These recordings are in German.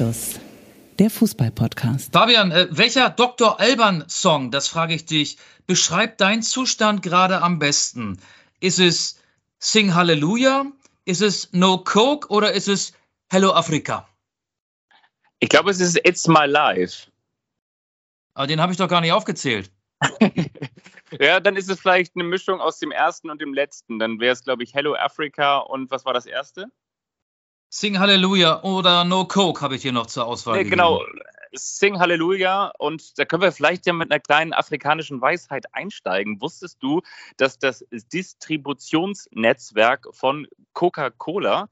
Anstoß, der Fußball-Podcast. Fabian, äh, welcher Dr. Alban-Song, das frage ich dich, beschreibt deinen Zustand gerade am besten? Ist es Sing Hallelujah? Ist es No Coke oder ist es Hello Africa? Ich glaube, es ist It's My Life. Aber den habe ich doch gar nicht aufgezählt. ja, dann ist es vielleicht eine Mischung aus dem ersten und dem letzten. Dann wäre es, glaube ich, Hello Africa und was war das erste? Sing Hallelujah oder No Coke habe ich hier noch zur Auswahl. Nee, genau, Sing Hallelujah und da können wir vielleicht ja mit einer kleinen afrikanischen Weisheit einsteigen. Wusstest du, dass das Distributionsnetzwerk von Coca-Cola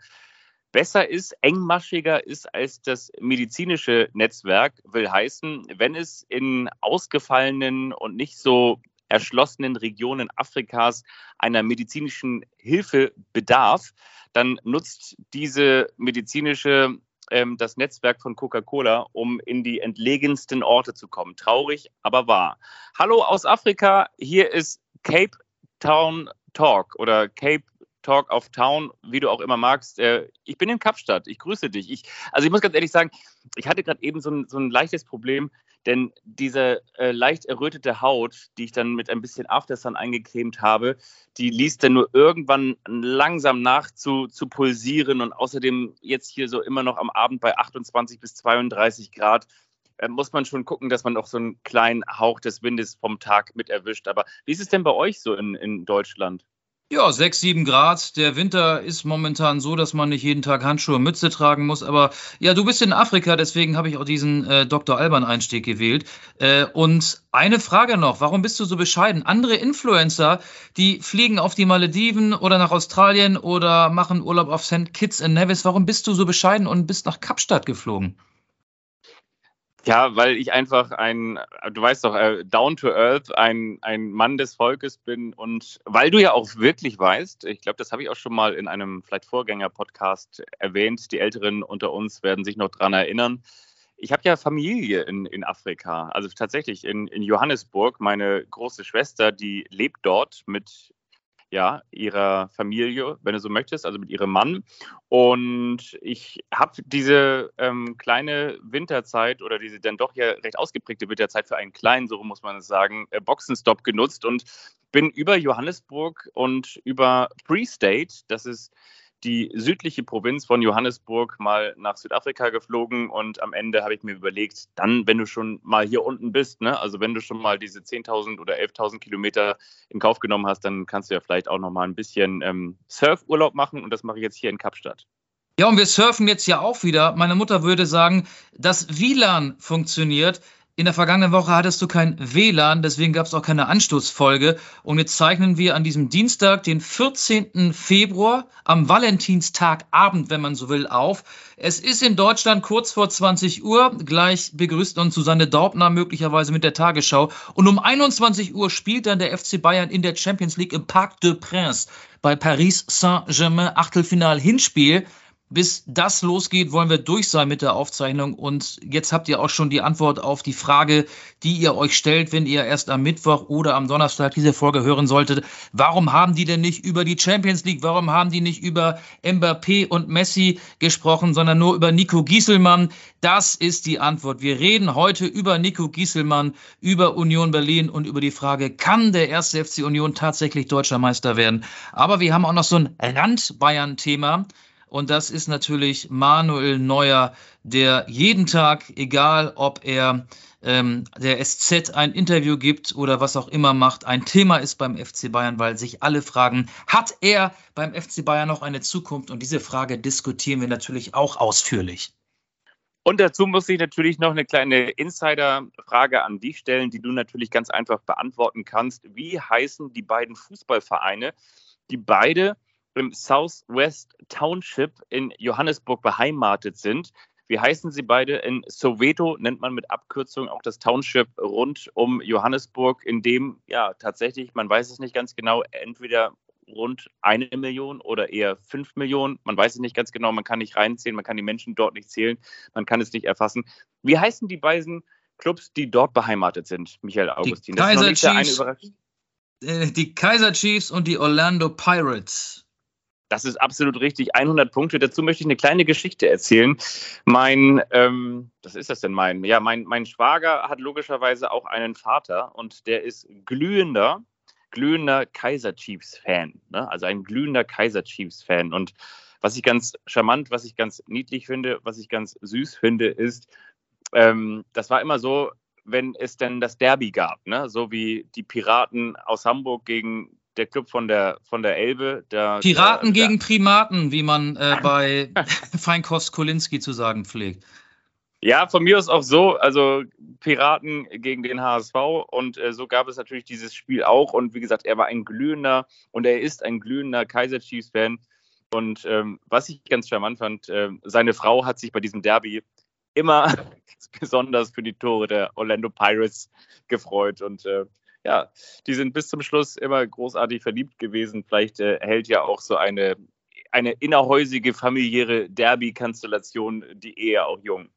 besser ist, engmaschiger ist als das medizinische Netzwerk, will heißen, wenn es in ausgefallenen und nicht so erschlossenen Regionen Afrikas einer medizinischen Hilfe bedarf, dann nutzt diese medizinische ähm, das Netzwerk von Coca-Cola, um in die entlegensten Orte zu kommen. Traurig, aber wahr. Hallo aus Afrika, hier ist Cape Town Talk oder Cape Talk of Town, wie du auch immer magst. Äh, ich bin in Kapstadt. Ich grüße dich. Ich, also ich muss ganz ehrlich sagen, ich hatte gerade eben so ein, so ein leichtes Problem. Denn diese äh, leicht errötete Haut, die ich dann mit ein bisschen Aftersun eingecremt habe, die ließ dann nur irgendwann langsam nach zu, zu pulsieren. Und außerdem jetzt hier so immer noch am Abend bei 28 bis 32 Grad äh, muss man schon gucken, dass man auch so einen kleinen Hauch des Windes vom Tag mit erwischt. Aber wie ist es denn bei euch so in, in Deutschland? Ja, 6, 7 Grad. Der Winter ist momentan so, dass man nicht jeden Tag Handschuhe und Mütze tragen muss. Aber ja, du bist in Afrika, deswegen habe ich auch diesen äh, Dr. Alban-Einstieg gewählt. Äh, und eine Frage noch, warum bist du so bescheiden? Andere Influencer, die fliegen auf die Malediven oder nach Australien oder machen Urlaub auf St. Kitts and Nevis. Warum bist du so bescheiden und bist nach Kapstadt geflogen? Ja, weil ich einfach ein, du weißt doch, äh, down to earth, ein, ein Mann des Volkes bin und weil du ja auch wirklich weißt, ich glaube, das habe ich auch schon mal in einem vielleicht Vorgänger-Podcast erwähnt, die Älteren unter uns werden sich noch daran erinnern. Ich habe ja Familie in, in Afrika, also tatsächlich in, in Johannesburg. Meine große Schwester, die lebt dort mit ja, ihrer Familie, wenn du so möchtest, also mit ihrem Mann. Und ich habe diese ähm, kleine Winterzeit oder diese dann doch ja recht ausgeprägte Winterzeit für einen kleinen, so muss man es sagen, äh, Boxenstopp genutzt und bin über Johannesburg und über Free State, das ist die südliche Provinz von Johannesburg mal nach Südafrika geflogen und am Ende habe ich mir überlegt, dann, wenn du schon mal hier unten bist, ne, also wenn du schon mal diese 10.000 oder 11.000 Kilometer in Kauf genommen hast, dann kannst du ja vielleicht auch noch mal ein bisschen ähm, Surfurlaub machen und das mache ich jetzt hier in Kapstadt. Ja, und wir surfen jetzt ja auch wieder. Meine Mutter würde sagen, das WLAN funktioniert. In der vergangenen Woche hattest du kein WLAN, deswegen gab es auch keine Anstoßfolge. Und jetzt zeichnen wir an diesem Dienstag, den 14. Februar, am Valentinstagabend, wenn man so will, auf. Es ist in Deutschland kurz vor 20 Uhr. Gleich begrüßt uns Susanne Daubner möglicherweise mit der Tagesschau. Und um 21 Uhr spielt dann der FC Bayern in der Champions League im Parc de Prince bei Paris Saint-Germain Achtelfinal-Hinspiel. Bis das losgeht, wollen wir durch sein mit der Aufzeichnung. Und jetzt habt ihr auch schon die Antwort auf die Frage, die ihr euch stellt, wenn ihr erst am Mittwoch oder am Donnerstag diese Folge hören solltet. Warum haben die denn nicht über die Champions League, warum haben die nicht über Mbappé und Messi gesprochen, sondern nur über Nico Gieselmann? Das ist die Antwort. Wir reden heute über Nico Gieselmann, über Union Berlin und über die Frage, kann der erste FC Union tatsächlich deutscher Meister werden? Aber wir haben auch noch so ein Rand-Bayern-Thema. Und das ist natürlich Manuel Neuer, der jeden Tag, egal ob er ähm, der SZ ein Interview gibt oder was auch immer macht, ein Thema ist beim FC Bayern, weil sich alle fragen, hat er beim FC Bayern noch eine Zukunft? Und diese Frage diskutieren wir natürlich auch ausführlich. Und dazu muss ich natürlich noch eine kleine Insider-Frage an dich stellen, die du natürlich ganz einfach beantworten kannst. Wie heißen die beiden Fußballvereine, die beide im Southwest Township in Johannesburg beheimatet sind. Wie heißen sie beide? In Soweto nennt man mit Abkürzung auch das Township rund um Johannesburg, in dem ja tatsächlich, man weiß es nicht ganz genau, entweder rund eine Million oder eher fünf Millionen. Man weiß es nicht ganz genau, man kann nicht reinzählen, man kann die Menschen dort nicht zählen, man kann es nicht erfassen. Wie heißen die beiden Clubs, die dort beheimatet sind, Michael Augustin? Die Kaiser, Chiefs, äh, die Kaiser Chiefs und die Orlando Pirates. Das ist absolut richtig. 100 Punkte. Dazu möchte ich eine kleine Geschichte erzählen. Mein, ähm, was ist das denn mein? Ja, mein, mein Schwager hat logischerweise auch einen Vater und der ist glühender, glühender Kaiser Chiefs-Fan. Ne? Also ein glühender Kaiser Chiefs-Fan. Und was ich ganz charmant, was ich ganz niedlich finde, was ich ganz süß finde, ist, ähm, das war immer so, wenn es denn das Derby gab, ne? so wie die Piraten aus Hamburg gegen der Club von der, von der Elbe. Der, Piraten der, gegen Primaten, wie man äh, bei Feinkost Kolinski zu sagen pflegt. Ja, von mir aus auch so. Also Piraten gegen den HSV und äh, so gab es natürlich dieses Spiel auch. Und wie gesagt, er war ein glühender und er ist ein glühender Kaiser Chiefs-Fan. Und ähm, was ich ganz charmant fand, äh, seine Frau hat sich bei diesem Derby immer besonders für die Tore der Orlando Pirates gefreut. Und äh, ja, die sind bis zum Schluss immer großartig verliebt gewesen. Vielleicht äh, hält ja auch so eine, eine innerhäusige familiäre Derby-Konstellation die Ehe auch jung.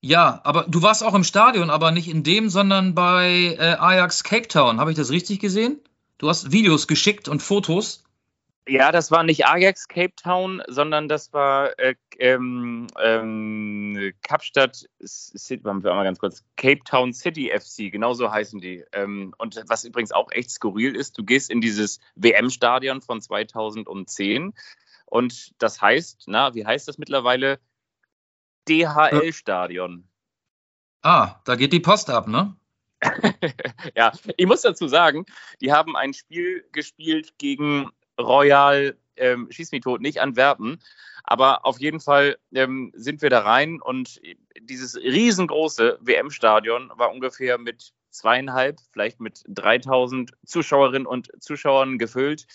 Ja, aber du warst auch im Stadion, aber nicht in dem, sondern bei äh, Ajax Cape Town. Habe ich das richtig gesehen? Du hast Videos geschickt und Fotos. Ja, das war nicht Ajax Cape Town, sondern das war äh, ähm, ähm, Kapstadt, City, wir mal ganz kurz, Cape Town City FC, genau so heißen die. Ähm, und was übrigens auch echt skurril ist, du gehst in dieses WM-Stadion von 2010 und das heißt, na, wie heißt das mittlerweile? DHL-Stadion. Ah, da geht die Post ab, ne? ja, ich muss dazu sagen, die haben ein Spiel gespielt gegen Royal ähm, Schieß mich tot, nicht Antwerpen. Aber auf jeden Fall ähm, sind wir da rein und dieses riesengroße WM-Stadion war ungefähr mit zweieinhalb, vielleicht mit 3000 Zuschauerinnen und Zuschauern gefüllt.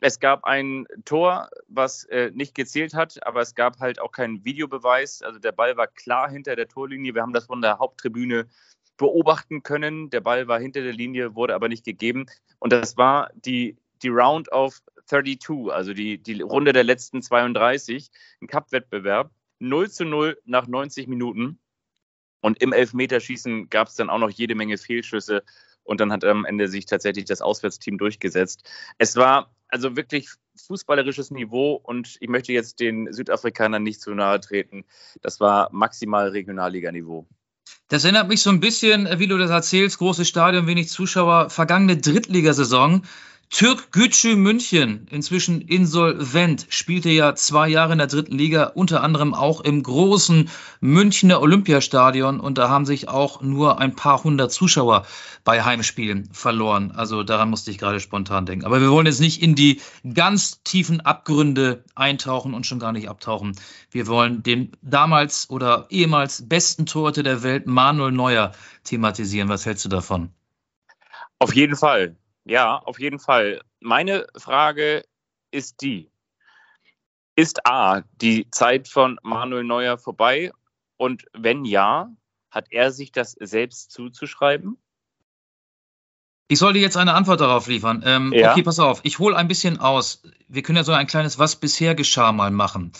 Es gab ein Tor, was äh, nicht gezählt hat, aber es gab halt auch keinen Videobeweis. Also der Ball war klar hinter der Torlinie. Wir haben das von der Haupttribüne beobachten können. Der Ball war hinter der Linie, wurde aber nicht gegeben. Und das war die, die Round of 32, also die, die Runde der letzten 32, ein Cup-Wettbewerb. 0 zu 0 nach 90 Minuten. Und im Elfmeterschießen gab es dann auch noch jede Menge Fehlschüsse. Und dann hat am Ende sich tatsächlich das Auswärtsteam durchgesetzt. Es war also wirklich fußballerisches Niveau und ich möchte jetzt den Südafrikanern nicht zu nahe treten. Das war maximal Regionalliganiveau. Das erinnert mich so ein bisschen, wie du das erzählst, großes Stadion, wenig Zuschauer, vergangene Drittligasaison. Türk Gücü München, inzwischen insolvent, spielte ja zwei Jahre in der dritten Liga, unter anderem auch im großen Münchner Olympiastadion und da haben sich auch nur ein paar hundert Zuschauer bei Heimspielen verloren. Also daran musste ich gerade spontan denken. Aber wir wollen jetzt nicht in die ganz tiefen Abgründe eintauchen und schon gar nicht abtauchen. Wir wollen den damals oder ehemals besten Torhüter der Welt, Manuel Neuer, thematisieren. Was hältst du davon? Auf jeden Fall. Ja, auf jeden Fall. Meine Frage ist die, ist A, die Zeit von Manuel Neuer vorbei? Und wenn ja, hat er sich das selbst zuzuschreiben? Ich sollte jetzt eine Antwort darauf liefern. Ähm, ja. Okay, pass auf, ich hole ein bisschen aus. Wir können ja so ein kleines Was bisher geschah mal machen.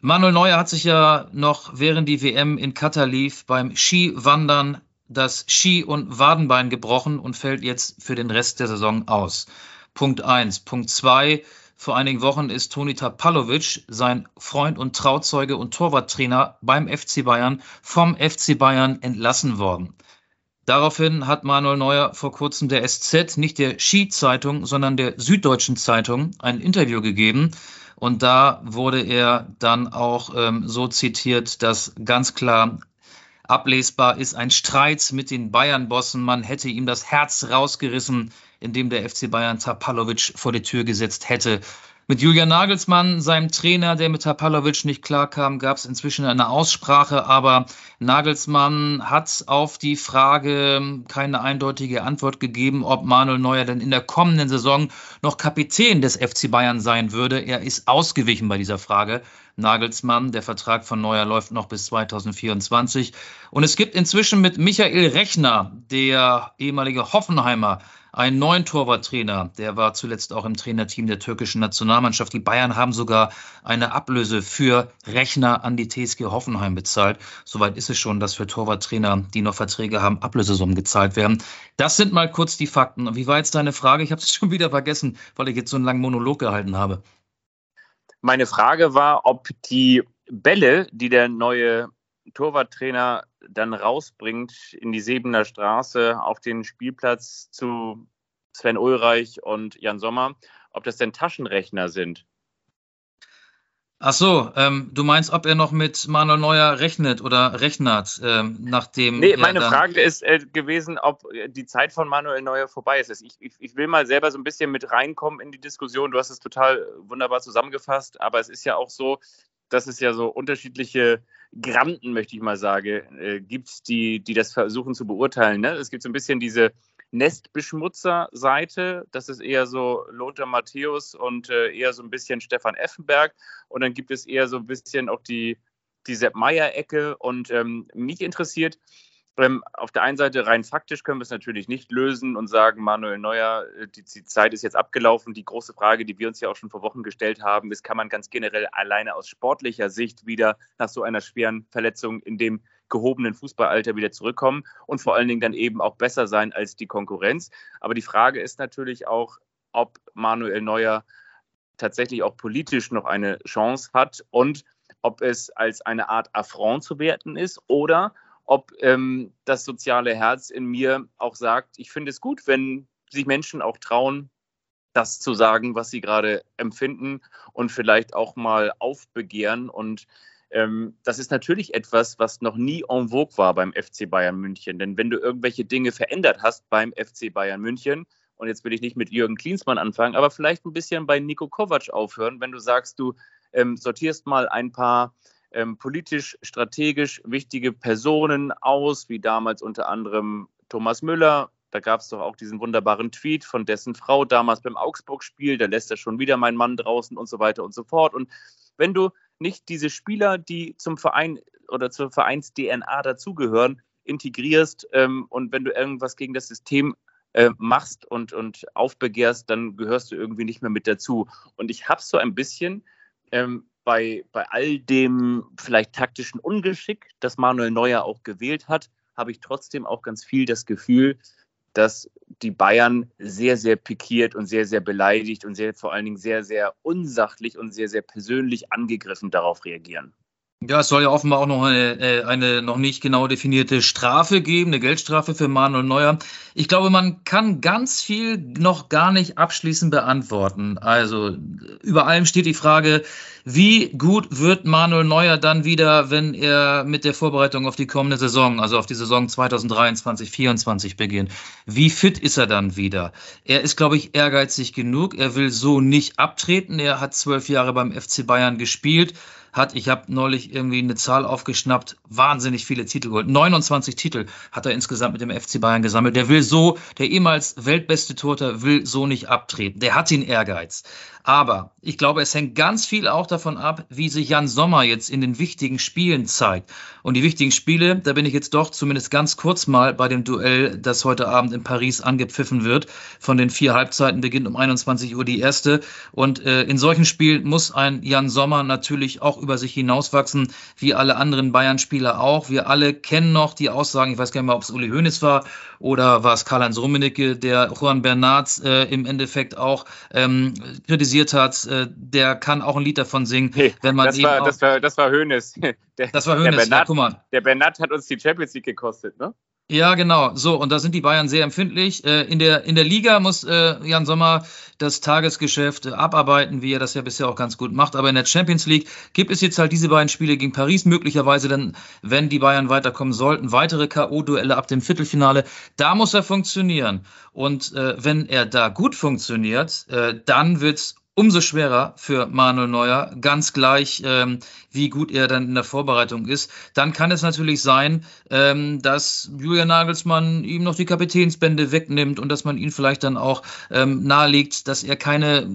Manuel Neuer hat sich ja noch während die WM in Katar lief beim Skiwandern das Ski- und Wadenbein gebrochen und fällt jetzt für den Rest der Saison aus. Punkt eins. Punkt zwei. Vor einigen Wochen ist Toni Tapalovic, sein Freund und Trauzeuge und Torwarttrainer beim FC Bayern, vom FC Bayern entlassen worden. Daraufhin hat Manuel Neuer vor kurzem der SZ, nicht der Ski-Zeitung, sondern der Süddeutschen Zeitung, ein Interview gegeben. Und da wurde er dann auch ähm, so zitiert, dass ganz klar Ablesbar ist ein Streit mit den Bayern-Bossen. Man hätte ihm das Herz rausgerissen, indem der FC Bayern Tapalovic vor die Tür gesetzt hätte. Mit Julian Nagelsmann, seinem Trainer, der mit Tapalovic nicht klarkam, gab es inzwischen eine Aussprache, aber Nagelsmann hat auf die Frage keine eindeutige Antwort gegeben, ob Manuel Neuer denn in der kommenden Saison noch Kapitän des FC Bayern sein würde. Er ist ausgewichen bei dieser Frage. Nagelsmann. Der Vertrag von Neuer läuft noch bis 2024. Und es gibt inzwischen mit Michael Rechner, der ehemalige Hoffenheimer, einen neuen Torwarttrainer. Der war zuletzt auch im Trainerteam der türkischen Nationalmannschaft. Die Bayern haben sogar eine Ablöse für Rechner an die TSG Hoffenheim bezahlt. Soweit ist es schon, dass für Torwarttrainer, die noch Verträge haben, Ablösesummen gezahlt werden. Das sind mal kurz die Fakten. Wie war jetzt deine Frage? Ich habe es schon wieder vergessen, weil ich jetzt so einen langen Monolog gehalten habe. Meine Frage war, ob die Bälle, die der neue Torwarttrainer dann rausbringt in die Sebener Straße auf den Spielplatz zu Sven Ulreich und Jan Sommer, ob das denn Taschenrechner sind. Ach so, ähm, du meinst, ob er noch mit Manuel Neuer rechnet oder rechnert, ähm, nachdem. Nee, meine Frage ist äh, gewesen, ob äh, die Zeit von Manuel Neuer vorbei ist. Ich, ich, ich, will mal selber so ein bisschen mit reinkommen in die Diskussion. Du hast es total wunderbar zusammengefasst, aber es ist ja auch so, dass es ja so unterschiedliche Granden, möchte ich mal sagen, äh, gibt, die, die das versuchen zu beurteilen. Ne? Es gibt so ein bisschen diese Nestbeschmutzer-Seite. Das ist eher so Lothar Matthäus und äh, eher so ein bisschen Stefan Effenberg. Und dann gibt es eher so ein bisschen auch die, die Sepp Meier-Ecke. Und ähm, mich interessiert, auf der einen Seite rein faktisch können wir es natürlich nicht lösen und sagen, Manuel Neuer, äh, die, die, Zeit ist jetzt abgelaufen. Die große Frage, die wir uns ja auch schon vor Wochen gestellt haben, ist, kann man ganz generell alleine aus sportlicher Sicht wieder nach so einer schweren Verletzung in dem gehobenen Fußballalter wieder zurückkommen und vor allen Dingen dann eben auch besser sein als die Konkurrenz. Aber die Frage ist natürlich auch, ob Manuel Neuer tatsächlich auch politisch noch eine Chance hat und ob es als eine Art Affront zu werten ist oder ob ähm, das soziale Herz in mir auch sagt, ich finde es gut, wenn sich Menschen auch trauen, das zu sagen, was sie gerade empfinden und vielleicht auch mal aufbegehren und ähm, das ist natürlich etwas, was noch nie en vogue war beim FC Bayern München. Denn wenn du irgendwelche Dinge verändert hast beim FC Bayern München, und jetzt will ich nicht mit Jürgen Klinsmann anfangen, aber vielleicht ein bisschen bei Nico Kovac aufhören, wenn du sagst, du ähm, sortierst mal ein paar ähm, politisch, strategisch wichtige Personen aus, wie damals unter anderem Thomas Müller. Da gab es doch auch diesen wunderbaren Tweet von dessen Frau damals beim Augsburg-Spiel, da lässt er schon wieder meinen Mann draußen und so weiter und so fort. Und wenn du nicht diese Spieler, die zum Verein oder zur Vereins-DNA dazugehören, integrierst ähm, und wenn du irgendwas gegen das System äh, machst und, und aufbegehrst, dann gehörst du irgendwie nicht mehr mit dazu. Und ich habe so ein bisschen ähm, bei, bei all dem vielleicht taktischen Ungeschick, das Manuel Neuer auch gewählt hat, habe ich trotzdem auch ganz viel das Gefühl, dass die Bayern sehr, sehr pikiert und sehr, sehr beleidigt und sehr, vor allen Dingen sehr, sehr unsachlich und sehr, sehr persönlich angegriffen darauf reagieren. Ja, es soll ja offenbar auch noch eine, äh, eine noch nicht genau definierte Strafe geben, eine Geldstrafe für Manuel Neuer. Ich glaube, man kann ganz viel noch gar nicht abschließend beantworten. Also über allem steht die Frage, wie gut wird Manuel Neuer dann wieder, wenn er mit der Vorbereitung auf die kommende Saison, also auf die Saison 2023, 2024 beginnt? Wie fit ist er dann wieder? Er ist, glaube ich, ehrgeizig genug. Er will so nicht abtreten. Er hat zwölf Jahre beim FC Bayern gespielt hat, ich habe neulich irgendwie eine Zahl aufgeschnappt, wahnsinnig viele Titel geholt. 29 Titel hat er insgesamt mit dem FC Bayern gesammelt. Der will so, der ehemals weltbeste Torter will so nicht abtreten. Der hat den Ehrgeiz. Aber ich glaube, es hängt ganz viel auch davon ab, wie sich Jan Sommer jetzt in den wichtigen Spielen zeigt. Und die wichtigen Spiele, da bin ich jetzt doch zumindest ganz kurz mal bei dem Duell, das heute Abend in Paris angepfiffen wird. Von den vier Halbzeiten beginnt um 21 Uhr die erste. Und äh, in solchen Spielen muss ein Jan Sommer natürlich auch über sich hinauswachsen, wie alle anderen Bayern-Spieler auch. Wir alle kennen noch die Aussagen, ich weiß gar nicht mehr, ob es Uli Hoeneß war oder war es Karl-Heinz Rummenigge, der Juan Bernat äh, im Endeffekt auch ähm, kritisiert hat. Äh, der kann auch ein Lied davon singen, hey, wenn man das war, das war, das war Hoeneß. Der, das war Hoeneß, ja, guck mal. Der Bernat hat uns die Champions League gekostet, ne? Ja, genau. So, und da sind die Bayern sehr empfindlich. Äh, in, der, in der Liga muss äh, Jan Sommer das Tagesgeschäft äh, abarbeiten, wie er das ja bisher auch ganz gut macht. Aber in der Champions League gibt es jetzt halt diese beiden Spiele gegen Paris, möglicherweise dann, wenn die Bayern weiterkommen sollten, weitere K.O.-Duelle ab dem Viertelfinale. Da muss er funktionieren. Und äh, wenn er da gut funktioniert, äh, dann wird's umso schwerer für Manuel Neuer, ganz gleich, ähm, wie gut er dann in der Vorbereitung ist. Dann kann es natürlich sein, ähm, dass Julian Nagelsmann ihm noch die Kapitänsbände wegnimmt und dass man ihn vielleicht dann auch ähm, nahelegt, dass er keine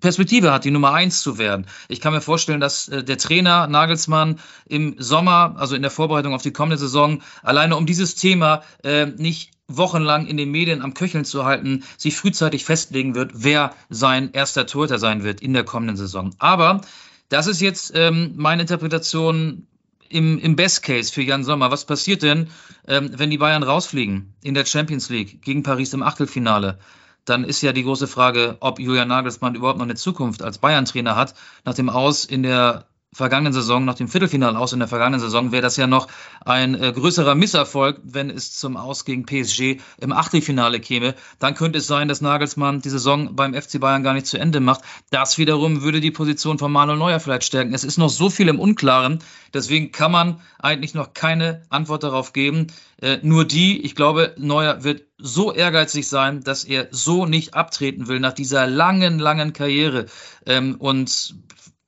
Perspektive hat, die Nummer eins zu werden. Ich kann mir vorstellen, dass äh, der Trainer Nagelsmann im Sommer, also in der Vorbereitung auf die kommende Saison, alleine um dieses Thema äh, nicht wochenlang in den Medien am Köcheln zu halten, sich frühzeitig festlegen wird, wer sein erster Torhüter sein wird in der kommenden Saison. Aber das ist jetzt ähm, meine Interpretation im, im Best Case für Jan Sommer. Was passiert denn, ähm, wenn die Bayern rausfliegen in der Champions League gegen Paris im Achtelfinale? dann ist ja die große Frage, ob Julian Nagelsmann überhaupt noch eine Zukunft als Bayern-Trainer hat. Nach dem Aus in der vergangenen Saison, nach dem Viertelfinale aus in der vergangenen Saison, wäre das ja noch ein äh, größerer Misserfolg, wenn es zum Aus gegen PSG im Achtelfinale käme. Dann könnte es sein, dass Nagelsmann die Saison beim FC Bayern gar nicht zu Ende macht. Das wiederum würde die Position von Manuel Neuer vielleicht stärken. Es ist noch so viel im Unklaren. Deswegen kann man eigentlich noch keine Antwort darauf geben. Äh, nur die, ich glaube, Neuer wird so ehrgeizig sein, dass er so nicht abtreten will nach dieser langen, langen Karriere. Ähm, und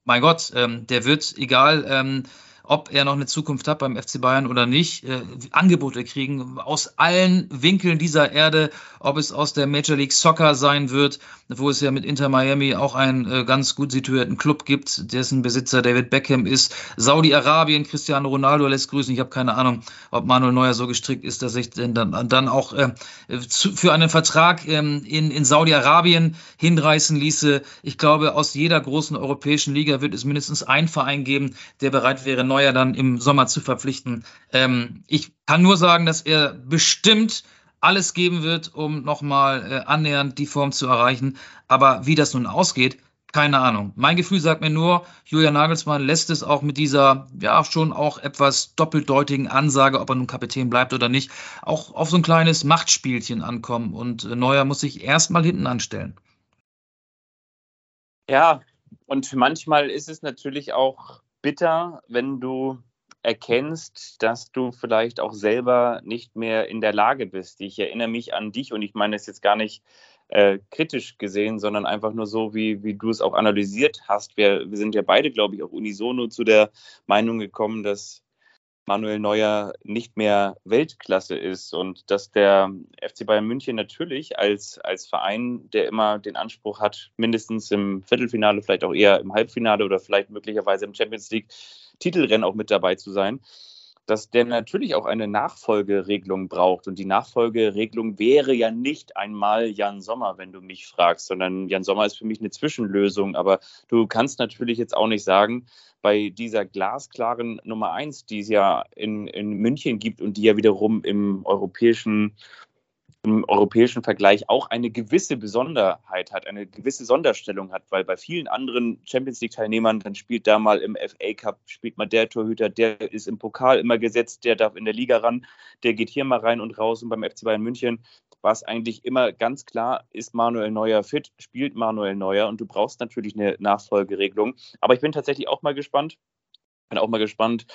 mein Gott, ähm, der wird, egal ähm, ob er noch eine Zukunft hat beim FC Bayern oder nicht, äh, Angebote kriegen aus allen Winkeln dieser Erde, ob es aus der Major League Soccer sein wird, wo es ja mit Inter Miami auch einen äh, ganz gut situierten Club gibt, dessen Besitzer David Beckham ist. Saudi-Arabien, Cristiano Ronaldo lässt grüßen. Ich habe keine Ahnung, ob Manuel Neuer so gestrickt ist, dass sich denn dann, dann auch äh, zu, für einen Vertrag ähm, in, in Saudi-Arabien hinreißen ließe. Ich glaube, aus jeder großen europäischen Liga wird es mindestens einen Verein geben, der bereit wäre, Neuer dann im Sommer zu verpflichten. Ähm, ich kann nur sagen, dass er bestimmt alles geben wird, um nochmal äh, annähernd die Form zu erreichen. Aber wie das nun ausgeht, keine Ahnung. Mein Gefühl sagt mir nur, Julian Nagelsmann lässt es auch mit dieser, ja, schon auch etwas doppeldeutigen Ansage, ob er nun Kapitän bleibt oder nicht, auch auf so ein kleines Machtspielchen ankommen. Und äh, Neuer muss sich erstmal hinten anstellen. Ja, und manchmal ist es natürlich auch bitter, wenn du erkennst, dass du vielleicht auch selber nicht mehr in der Lage bist. Ich erinnere mich an dich und ich meine es jetzt gar nicht äh, kritisch gesehen, sondern einfach nur so, wie, wie du es auch analysiert hast. Wir, wir sind ja beide, glaube ich, auch unisono zu der Meinung gekommen, dass Manuel Neuer nicht mehr Weltklasse ist und dass der FC Bayern München natürlich als, als Verein, der immer den Anspruch hat, mindestens im Viertelfinale, vielleicht auch eher im Halbfinale oder vielleicht möglicherweise im Champions League Titelrennen auch mit dabei zu sein, dass der natürlich auch eine Nachfolgeregelung braucht. Und die Nachfolgeregelung wäre ja nicht einmal Jan Sommer, wenn du mich fragst, sondern Jan Sommer ist für mich eine Zwischenlösung. Aber du kannst natürlich jetzt auch nicht sagen, bei dieser glasklaren Nummer eins, die es ja in, in München gibt und die ja wiederum im europäischen im europäischen Vergleich auch eine gewisse Besonderheit hat, eine gewisse Sonderstellung hat, weil bei vielen anderen Champions League-Teilnehmern, dann spielt da mal im FA Cup, spielt mal der Torhüter, der ist im Pokal immer gesetzt, der darf in der Liga ran, der geht hier mal rein und raus und beim FC Bayern München war es eigentlich immer ganz klar, ist Manuel Neuer fit, spielt Manuel Neuer und du brauchst natürlich eine Nachfolgeregelung. Aber ich bin tatsächlich auch mal gespannt, bin auch mal gespannt.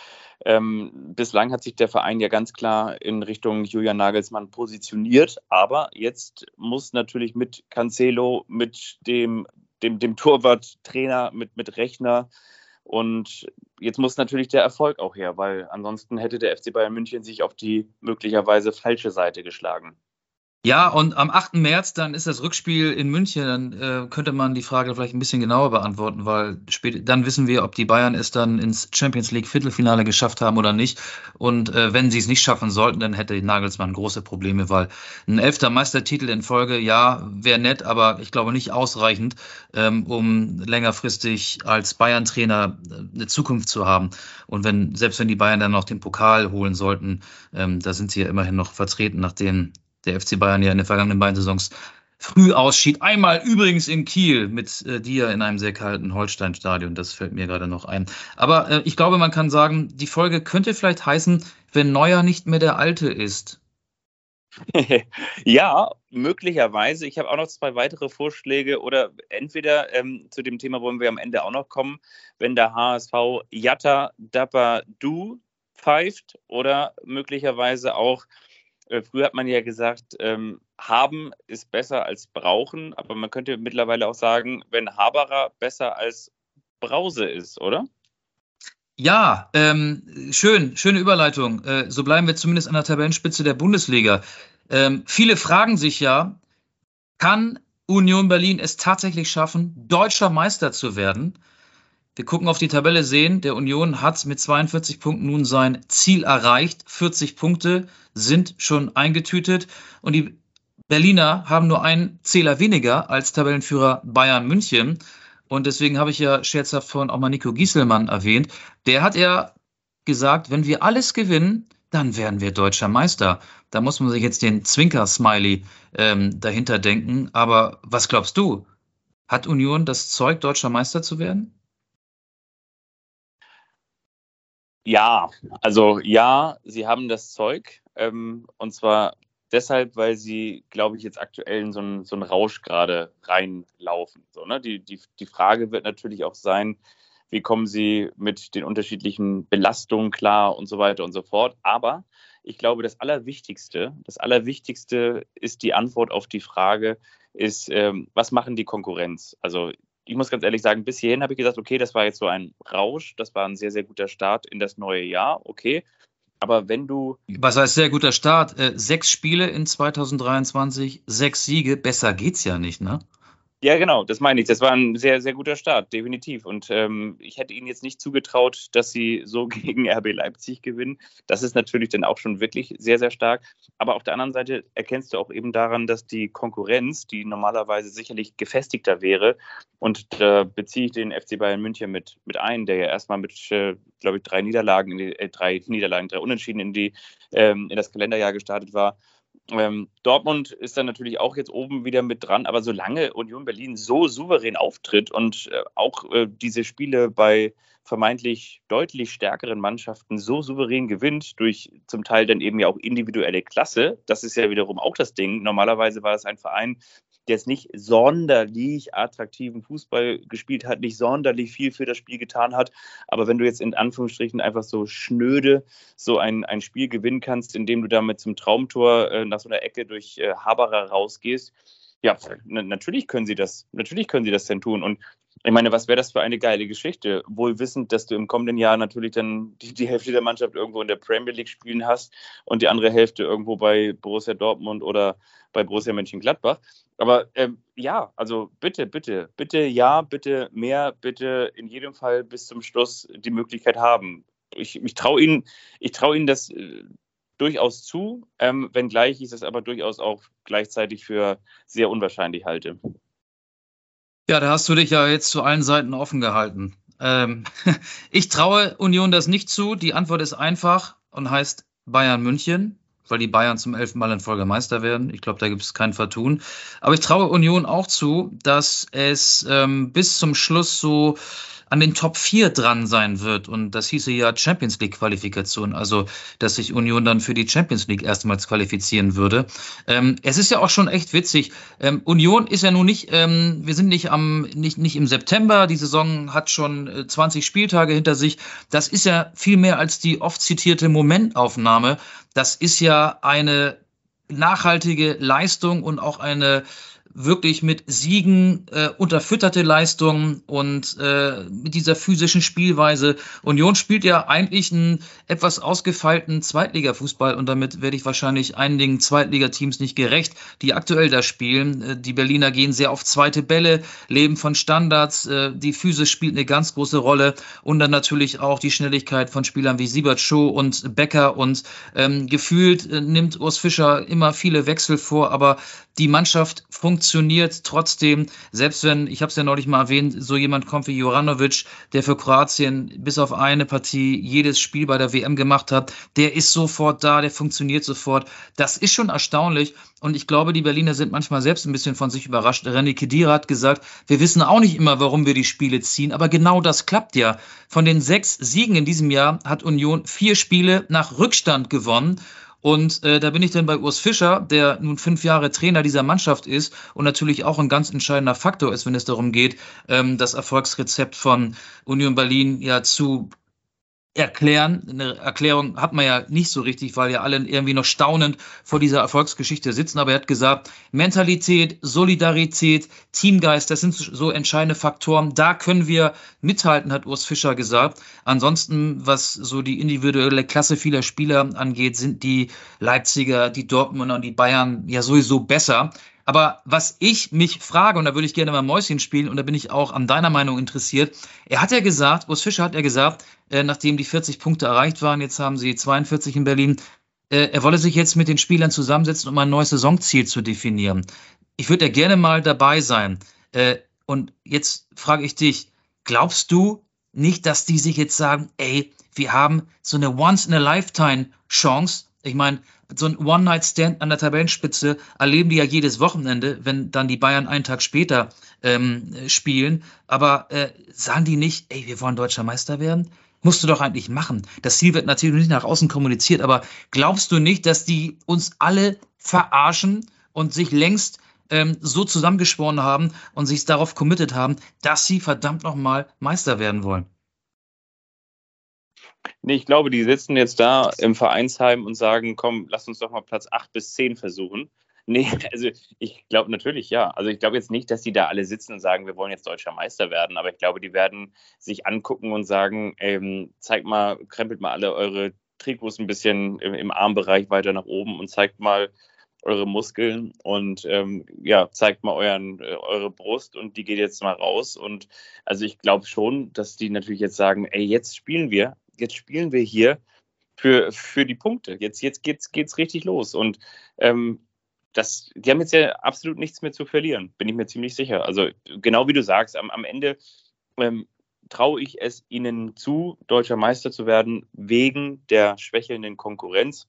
Ähm, bislang hat sich der Verein ja ganz klar in Richtung Julian Nagelsmann positioniert, aber jetzt muss natürlich mit Cancelo, mit dem, dem, dem Torwart-Trainer, mit, mit Rechner und jetzt muss natürlich der Erfolg auch her, weil ansonsten hätte der FC Bayern München sich auf die möglicherweise falsche Seite geschlagen. Ja, und am 8. März, dann ist das Rückspiel in München. Dann äh, könnte man die Frage vielleicht ein bisschen genauer beantworten, weil spät, dann wissen wir, ob die Bayern es dann ins Champions League Viertelfinale geschafft haben oder nicht. Und äh, wenn sie es nicht schaffen sollten, dann hätte Nagelsmann große Probleme, weil ein elfter Meistertitel in Folge, ja, wäre nett, aber ich glaube nicht ausreichend, ähm, um längerfristig als Bayern-Trainer äh, eine Zukunft zu haben. Und wenn, selbst wenn die Bayern dann noch den Pokal holen sollten, ähm, da sind sie ja immerhin noch vertreten, nachdem der FC Bayern ja in den vergangenen beiden Saisons früh ausschied. Einmal übrigens in Kiel mit äh, dir in einem sehr kalten Holstein-Stadion. Das fällt mir gerade noch ein. Aber äh, ich glaube, man kann sagen, die Folge könnte vielleicht heißen, wenn Neuer nicht mehr der Alte ist. ja, möglicherweise. Ich habe auch noch zwei weitere Vorschläge oder entweder ähm, zu dem Thema wollen wir am Ende auch noch kommen, wenn der HSV Yatta Dapper Du pfeift oder möglicherweise auch äh, früher hat man ja gesagt, ähm, haben ist besser als brauchen, aber man könnte mittlerweile auch sagen, wenn Haberer besser als Brause ist, oder? Ja, ähm, schön, schöne Überleitung. Äh, so bleiben wir zumindest an der Tabellenspitze der Bundesliga. Ähm, viele fragen sich ja, kann Union Berlin es tatsächlich schaffen, deutscher Meister zu werden? Wir gucken auf die Tabelle, sehen, der Union hat mit 42 Punkten nun sein Ziel erreicht. 40 Punkte sind schon eingetütet und die Berliner haben nur einen Zähler weniger als Tabellenführer Bayern München. Und deswegen habe ich ja scherzhaft vorhin auch mal Nico Gieselmann erwähnt. Der hat ja gesagt, wenn wir alles gewinnen, dann werden wir deutscher Meister. Da muss man sich jetzt den Zwinker-Smiley ähm, dahinter denken. Aber was glaubst du? Hat Union das Zeug, deutscher Meister zu werden? Ja, also ja, sie haben das Zeug. Ähm, und zwar deshalb, weil sie, glaube ich, jetzt aktuell in so einen, so Rausch gerade reinlaufen. So, ne? die, die, die Frage wird natürlich auch sein, wie kommen sie mit den unterschiedlichen Belastungen klar und so weiter und so fort. Aber ich glaube, das Allerwichtigste, das Allerwichtigste ist die Antwort auf die Frage, ist, ähm, was machen die Konkurrenz? Also ich muss ganz ehrlich sagen, bis hierhin habe ich gesagt, okay, das war jetzt so ein Rausch, das war ein sehr, sehr guter Start in das neue Jahr, okay. Aber wenn du. Was heißt sehr guter Start? Äh, sechs Spiele in 2023, sechs Siege, besser geht's ja nicht, ne? Ja, genau, das meine ich. Das war ein sehr, sehr guter Start, definitiv. Und ähm, ich hätte Ihnen jetzt nicht zugetraut, dass Sie so gegen RB Leipzig gewinnen. Das ist natürlich dann auch schon wirklich sehr, sehr stark. Aber auf der anderen Seite erkennst du auch eben daran, dass die Konkurrenz, die normalerweise sicherlich gefestigter wäre, und da beziehe ich den FC Bayern München mit, mit ein, der ja erstmal mit, äh, glaube ich, drei Niederlagen, die, äh, drei Niederlagen, drei Unentschieden in, die, ähm, in das Kalenderjahr gestartet war ähm, Dortmund ist dann natürlich auch jetzt oben wieder mit dran, aber solange Union Berlin so souverän auftritt und äh, auch äh, diese Spiele bei vermeintlich deutlich stärkeren Mannschaften so souverän gewinnt, durch zum Teil dann eben ja auch individuelle Klasse, das ist ja wiederum auch das Ding. Normalerweise war es ein Verein, jetzt nicht sonderlich attraktiven Fußball gespielt hat, nicht sonderlich viel für das Spiel getan hat. Aber wenn du jetzt in Anführungsstrichen einfach so schnöde so ein, ein Spiel gewinnen kannst, indem du damit zum Traumtor äh, nach so einer Ecke durch äh, Haberer rausgehst, ja, natürlich können sie das, natürlich können sie das denn tun. Und ich meine, was wäre das für eine geile Geschichte? Wohl wissend, dass du im kommenden Jahr natürlich dann die, die, Hälfte der Mannschaft irgendwo in der Premier League spielen hast und die andere Hälfte irgendwo bei Borussia Dortmund oder bei Borussia Mönchengladbach. Aber ähm, ja, also bitte, bitte, bitte ja, bitte mehr, bitte in jedem Fall bis zum Schluss die Möglichkeit haben. Ich, ich traue Ihnen, ich traue Ihnen das äh, durchaus zu, ähm, wenngleich ich es aber durchaus auch gleichzeitig für sehr unwahrscheinlich halte. Ja, da hast du dich ja jetzt zu allen Seiten offen gehalten. Ähm, ich traue Union das nicht zu. Die Antwort ist einfach und heißt Bayern München, weil die Bayern zum elften Mal in Folge Meister werden. Ich glaube, da gibt es kein Vertun. Aber ich traue Union auch zu, dass es ähm, bis zum Schluss so an den Top 4 dran sein wird. Und das hieße ja Champions League Qualifikation, also dass sich Union dann für die Champions League erstmals qualifizieren würde. Ähm, es ist ja auch schon echt witzig. Ähm, Union ist ja nun nicht, ähm, wir sind nicht am, nicht, nicht im September. Die Saison hat schon 20 äh, Spieltage hinter sich. Das ist ja viel mehr als die oft zitierte Momentaufnahme. Das ist ja eine nachhaltige Leistung und auch eine wirklich mit Siegen äh, unterfütterte Leistungen und äh, mit dieser physischen Spielweise. Union spielt ja eigentlich einen etwas ausgefeilten Zweitligafußball und damit werde ich wahrscheinlich einigen Zweitligateams nicht gerecht, die aktuell da spielen. Äh, die Berliner gehen sehr auf zweite Bälle, leben von Standards, äh, die Physis spielt eine ganz große Rolle und dann natürlich auch die Schnelligkeit von Spielern wie Siebert Schoh und Becker und ähm, gefühlt äh, nimmt Urs Fischer immer viele Wechsel vor, aber die Mannschaft funktioniert trotzdem, selbst wenn, ich habe es ja neulich mal erwähnt, so jemand kommt wie Joranovic, der für Kroatien bis auf eine Partie jedes Spiel bei der WM gemacht hat, der ist sofort da, der funktioniert sofort. Das ist schon erstaunlich und ich glaube, die Berliner sind manchmal selbst ein bisschen von sich überrascht. René Kedira hat gesagt, wir wissen auch nicht immer, warum wir die Spiele ziehen, aber genau das klappt ja. Von den sechs Siegen in diesem Jahr hat Union vier Spiele nach Rückstand gewonnen. Und äh, da bin ich dann bei Urs Fischer, der nun fünf Jahre Trainer dieser Mannschaft ist und natürlich auch ein ganz entscheidender Faktor ist, wenn es darum geht, ähm, das Erfolgsrezept von Union Berlin ja zu erklären. Eine Erklärung hat man ja nicht so richtig, weil ja alle irgendwie noch staunend vor dieser Erfolgsgeschichte sitzen. Aber er hat gesagt, Mentalität, Solidarität, Teamgeist, das sind so entscheidende Faktoren. Da können wir mithalten, hat Urs Fischer gesagt. Ansonsten, was so die individuelle Klasse vieler Spieler angeht, sind die Leipziger, die Dortmunder und die Bayern ja sowieso besser. Aber was ich mich frage, und da würde ich gerne mal Mäuschen spielen, und da bin ich auch an deiner Meinung interessiert. Er hat ja gesagt, Urs Fischer hat ja gesagt, äh, nachdem die 40 Punkte erreicht waren, jetzt haben sie 42 in Berlin, äh, er wolle sich jetzt mit den Spielern zusammensetzen, um ein neues Saisonziel zu definieren. Ich würde ja gerne mal dabei sein. Äh, und jetzt frage ich dich, glaubst du, nicht, dass die sich jetzt sagen, ey, wir haben so eine Once-in-a-Lifetime-Chance. Ich meine, so ein One-Night-Stand an der Tabellenspitze erleben die ja jedes Wochenende, wenn dann die Bayern einen Tag später ähm, spielen. Aber äh, sagen die nicht, ey, wir wollen deutscher Meister werden? Musst du doch eigentlich machen. Das Ziel wird natürlich nicht nach außen kommuniziert, aber glaubst du nicht, dass die uns alle verarschen und sich längst ähm, so zusammengeschworen haben und sich darauf committed haben, dass sie verdammt nochmal Meister werden wollen? Nee, ich glaube, die sitzen jetzt da im Vereinsheim und sagen, komm, lass uns doch mal Platz 8 bis 10 versuchen. Nee, also ich glaube natürlich ja. Also ich glaube jetzt nicht, dass die da alle sitzen und sagen, wir wollen jetzt deutscher Meister werden, aber ich glaube, die werden sich angucken und sagen, ähm, zeigt mal, krempelt mal alle eure Trikots ein bisschen im, im Armbereich weiter nach oben und zeigt mal eure Muskeln und ähm, ja, zeigt mal euren, äh, eure Brust und die geht jetzt mal raus. Und also ich glaube schon, dass die natürlich jetzt sagen, ey, jetzt spielen wir, jetzt spielen wir hier für, für die Punkte. Jetzt, jetzt geht's, geht's richtig los. Und ähm, das, die haben jetzt ja absolut nichts mehr zu verlieren, bin ich mir ziemlich sicher. Also genau wie du sagst, am, am Ende ähm, traue ich es ihnen zu, deutscher Meister zu werden, wegen der schwächelnden Konkurrenz.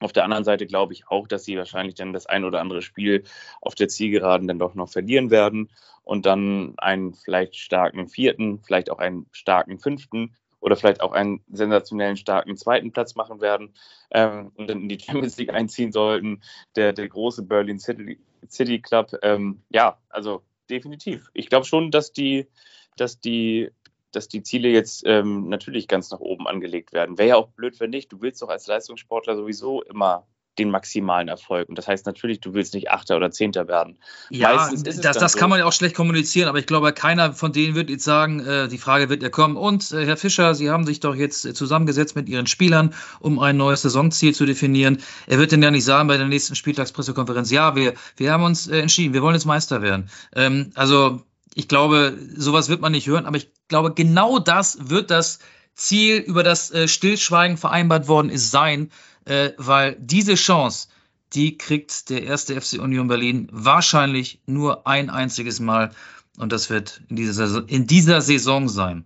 Auf der anderen Seite glaube ich auch, dass sie wahrscheinlich dann das ein oder andere Spiel auf der Zielgeraden dann doch noch verlieren werden und dann einen vielleicht starken vierten, vielleicht auch einen starken fünften oder vielleicht auch einen sensationellen starken zweiten Platz machen werden ähm, und dann in die Champions League einziehen sollten. Der, der große Berlin City, City Club. Ähm, ja, also definitiv. Ich glaube schon, dass die, dass die dass die Ziele jetzt ähm, natürlich ganz nach oben angelegt werden. Wäre ja auch blöd, wenn nicht. Du willst doch als Leistungssportler sowieso immer den maximalen Erfolg. Und das heißt natürlich, du willst nicht Achter oder Zehnter werden. Ja, das, das so. kann man ja auch schlecht kommunizieren, aber ich glaube, keiner von denen wird jetzt sagen, äh, die Frage wird ja kommen. Und äh, Herr Fischer, Sie haben sich doch jetzt äh, zusammengesetzt mit Ihren Spielern, um ein neues Saisonziel zu definieren. Er wird denn ja nicht sagen bei der nächsten Spieltagspressekonferenz, ja, wir, wir haben uns äh, entschieden, wir wollen jetzt Meister werden. Ähm, also ich glaube, sowas wird man nicht hören, aber ich glaube, genau das wird das Ziel, über das äh, Stillschweigen vereinbart worden ist, sein äh, weil diese Chance, die kriegt der erste FC Union Berlin wahrscheinlich nur ein einziges Mal. Und das wird in dieser, in dieser Saison sein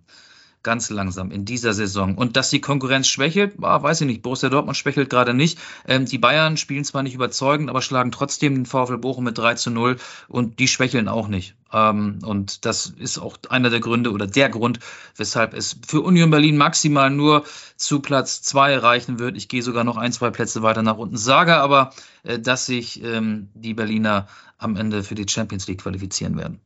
ganz langsam in dieser Saison. Und dass die Konkurrenz schwächelt, ah, weiß ich nicht. Borussia Dortmund schwächelt gerade nicht. Ähm, die Bayern spielen zwar nicht überzeugend, aber schlagen trotzdem den VfL Bochum mit 3 zu 0 und die schwächeln auch nicht. Ähm, und das ist auch einer der Gründe oder der Grund, weshalb es für Union Berlin maximal nur zu Platz 2 reichen wird. Ich gehe sogar noch ein, zwei Plätze weiter nach unten, sage aber, äh, dass sich ähm, die Berliner am Ende für die Champions League qualifizieren werden.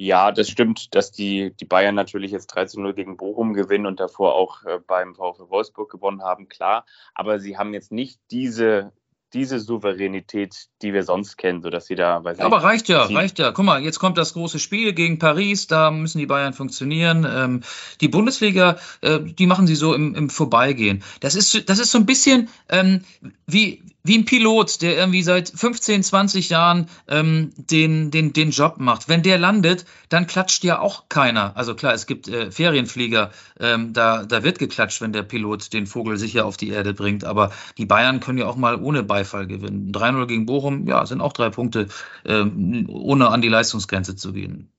Ja, das stimmt, dass die, die Bayern natürlich jetzt 3 zu 0 gegen Bochum gewinnen und davor auch äh, beim VfL Wolfsburg gewonnen haben, klar. Aber sie haben jetzt nicht diese diese Souveränität, die wir sonst kennen, sodass sie da, weiß Aber reicht ja, reicht ja. Guck mal, jetzt kommt das große Spiel gegen Paris, da müssen die Bayern funktionieren. Ähm, die Bundesliga, äh, die machen sie so im, im Vorbeigehen. Das ist, das ist so ein bisschen ähm, wie, wie ein Pilot, der irgendwie seit 15, 20 Jahren ähm, den, den, den Job macht. Wenn der landet, dann klatscht ja auch keiner. Also klar, es gibt äh, Ferienflieger, ähm, da, da wird geklatscht, wenn der Pilot den Vogel sicher auf die Erde bringt. Aber die Bayern können ja auch mal ohne Beifall gewinnen. 3-0 gegen Bochum, ja, sind auch drei Punkte, ähm, ohne an die Leistungsgrenze zu gehen.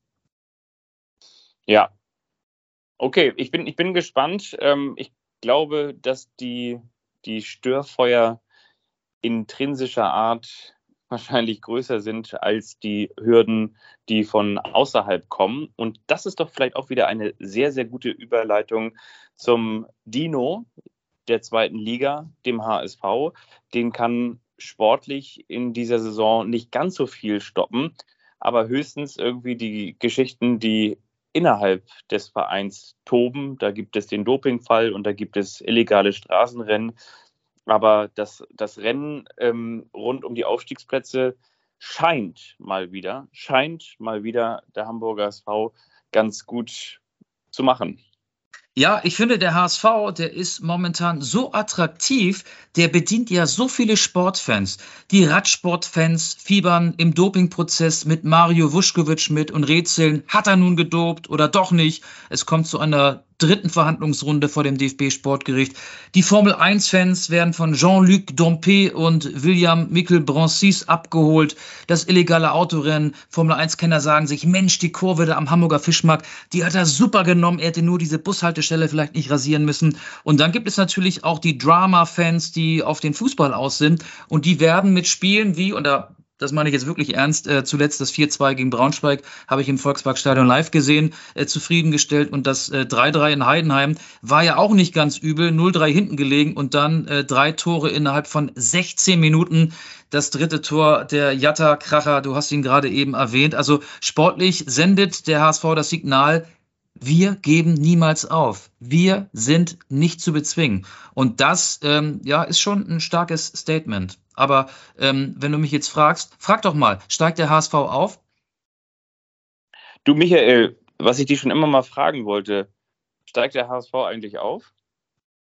Ja. Okay, ich bin, ich bin gespannt. Ähm, ich glaube, dass die, die Störfeuer intrinsischer Art wahrscheinlich größer sind als die Hürden, die von außerhalb kommen. Und das ist doch vielleicht auch wieder eine sehr, sehr gute Überleitung zum Dino, der zweiten Liga, dem HSV. Den kann sportlich in dieser Saison nicht ganz so viel stoppen, aber höchstens irgendwie die Geschichten, die innerhalb des Vereins toben. Da gibt es den Dopingfall und da gibt es illegale Straßenrennen. Aber das, das Rennen ähm, rund um die Aufstiegsplätze scheint mal wieder, scheint mal wieder der Hamburger SV ganz gut zu machen. Ja, ich finde, der HSV, der ist momentan so attraktiv, der bedient ja so viele Sportfans. Die Radsportfans fiebern im Dopingprozess mit Mario Vuskovic mit und rätseln, hat er nun gedopt oder doch nicht? Es kommt zu einer dritten Verhandlungsrunde vor dem DFB-Sportgericht. Die Formel-1-Fans werden von Jean-Luc Dompe und William Mikkel Broncis abgeholt. Das illegale Autorennen. Formel-1-Kenner sagen sich, Mensch, die Kurve da am Hamburger Fischmarkt, die hat er super genommen. Er hätte nur diese Bushaltestelle vielleicht nicht rasieren müssen. Und dann gibt es natürlich auch die Drama-Fans, die auf den Fußball aus sind. Und die werden mit Spielen wie, und da das meine ich jetzt wirklich ernst. Äh, zuletzt das 4-2 gegen Braunschweig habe ich im Volksparkstadion live gesehen, äh, zufriedengestellt. Und das äh, 3-3 in Heidenheim war ja auch nicht ganz übel. 0-3 hinten gelegen und dann äh, drei Tore innerhalb von 16 Minuten. Das dritte Tor der Jatta Kracher, du hast ihn gerade eben erwähnt. Also sportlich sendet der HSV das Signal, wir geben niemals auf. Wir sind nicht zu bezwingen. Und das ähm, ja, ist schon ein starkes Statement. Aber ähm, wenn du mich jetzt fragst, frag doch mal, steigt der HSV auf? Du, Michael, was ich dich schon immer mal fragen wollte, steigt der HSV eigentlich auf?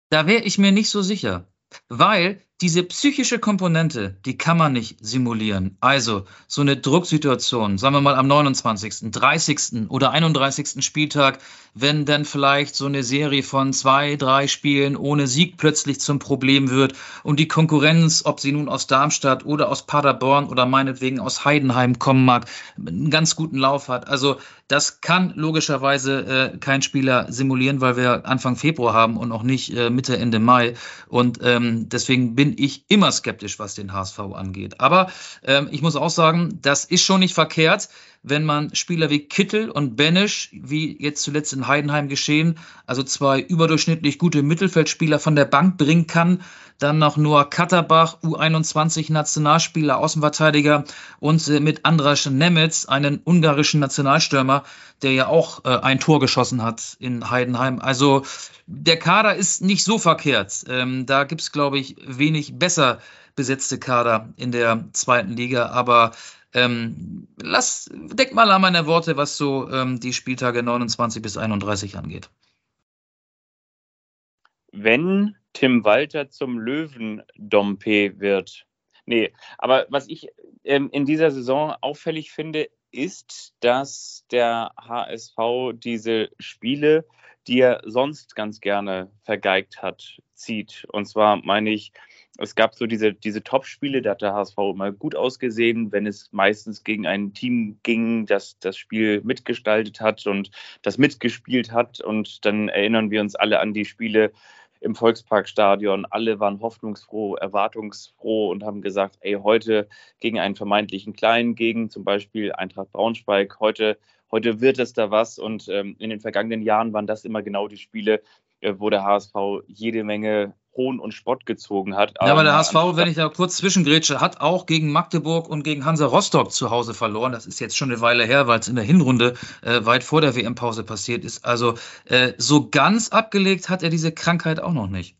Da wäre ich mir nicht so sicher. Weil diese psychische Komponente, die kann man nicht simulieren. Also so eine Drucksituation, sagen wir mal am 29., 30. oder 31. Spieltag, wenn dann vielleicht so eine Serie von zwei, drei Spielen ohne Sieg plötzlich zum Problem wird und die Konkurrenz, ob sie nun aus Darmstadt oder aus Paderborn oder meinetwegen aus Heidenheim kommen mag, einen ganz guten Lauf hat. Also das kann logischerweise äh, kein Spieler simulieren, weil wir Anfang Februar haben und noch nicht äh, Mitte, Ende Mai. Und ähm, deswegen bin ich immer skeptisch, was den HSV angeht. Aber ähm, ich muss auch sagen, das ist schon nicht verkehrt, wenn man Spieler wie Kittel und Benisch, wie jetzt zuletzt in Heidenheim geschehen, also zwei überdurchschnittlich gute Mittelfeldspieler von der Bank bringen kann, dann noch nur Katterbach, U21 Nationalspieler, Außenverteidiger und äh, mit Andras Nemetz, einen ungarischen Nationalstürmer, der ja auch äh, ein Tor geschossen hat in Heidenheim. Also der Kader ist nicht so verkehrt. Ähm, da gibt es, glaube ich, wenig besser besetzte Kader in der zweiten Liga, aber ähm, lass, denk mal an meine Worte, was so ähm, die Spieltage 29 bis 31 angeht. Wenn Tim Walter zum Löwen-Dompe wird. Nee, aber was ich ähm, in dieser Saison auffällig finde, ist, dass der HSV diese Spiele, die er sonst ganz gerne vergeigt hat, zieht. Und zwar meine ich es gab so diese, diese Top-Spiele, da hat der HSV immer gut ausgesehen, wenn es meistens gegen ein Team ging, das das Spiel mitgestaltet hat und das mitgespielt hat. Und dann erinnern wir uns alle an die Spiele im Volksparkstadion. Alle waren hoffnungsfroh, erwartungsfroh und haben gesagt, ey, heute gegen einen vermeintlichen Kleinen, gegen zum Beispiel Eintracht Braunschweig, heute, heute wird es da was. Und ähm, in den vergangenen Jahren waren das immer genau die Spiele, äh, wo der HSV jede Menge Hohn und Spott gezogen hat. Ja, aber der HSV, wenn ich da kurz zwischengrätsche, hat auch gegen Magdeburg und gegen Hansa Rostock zu Hause verloren. Das ist jetzt schon eine Weile her, weil es in der Hinrunde äh, weit vor der WM-Pause passiert ist. Also äh, so ganz abgelegt hat er diese Krankheit auch noch nicht.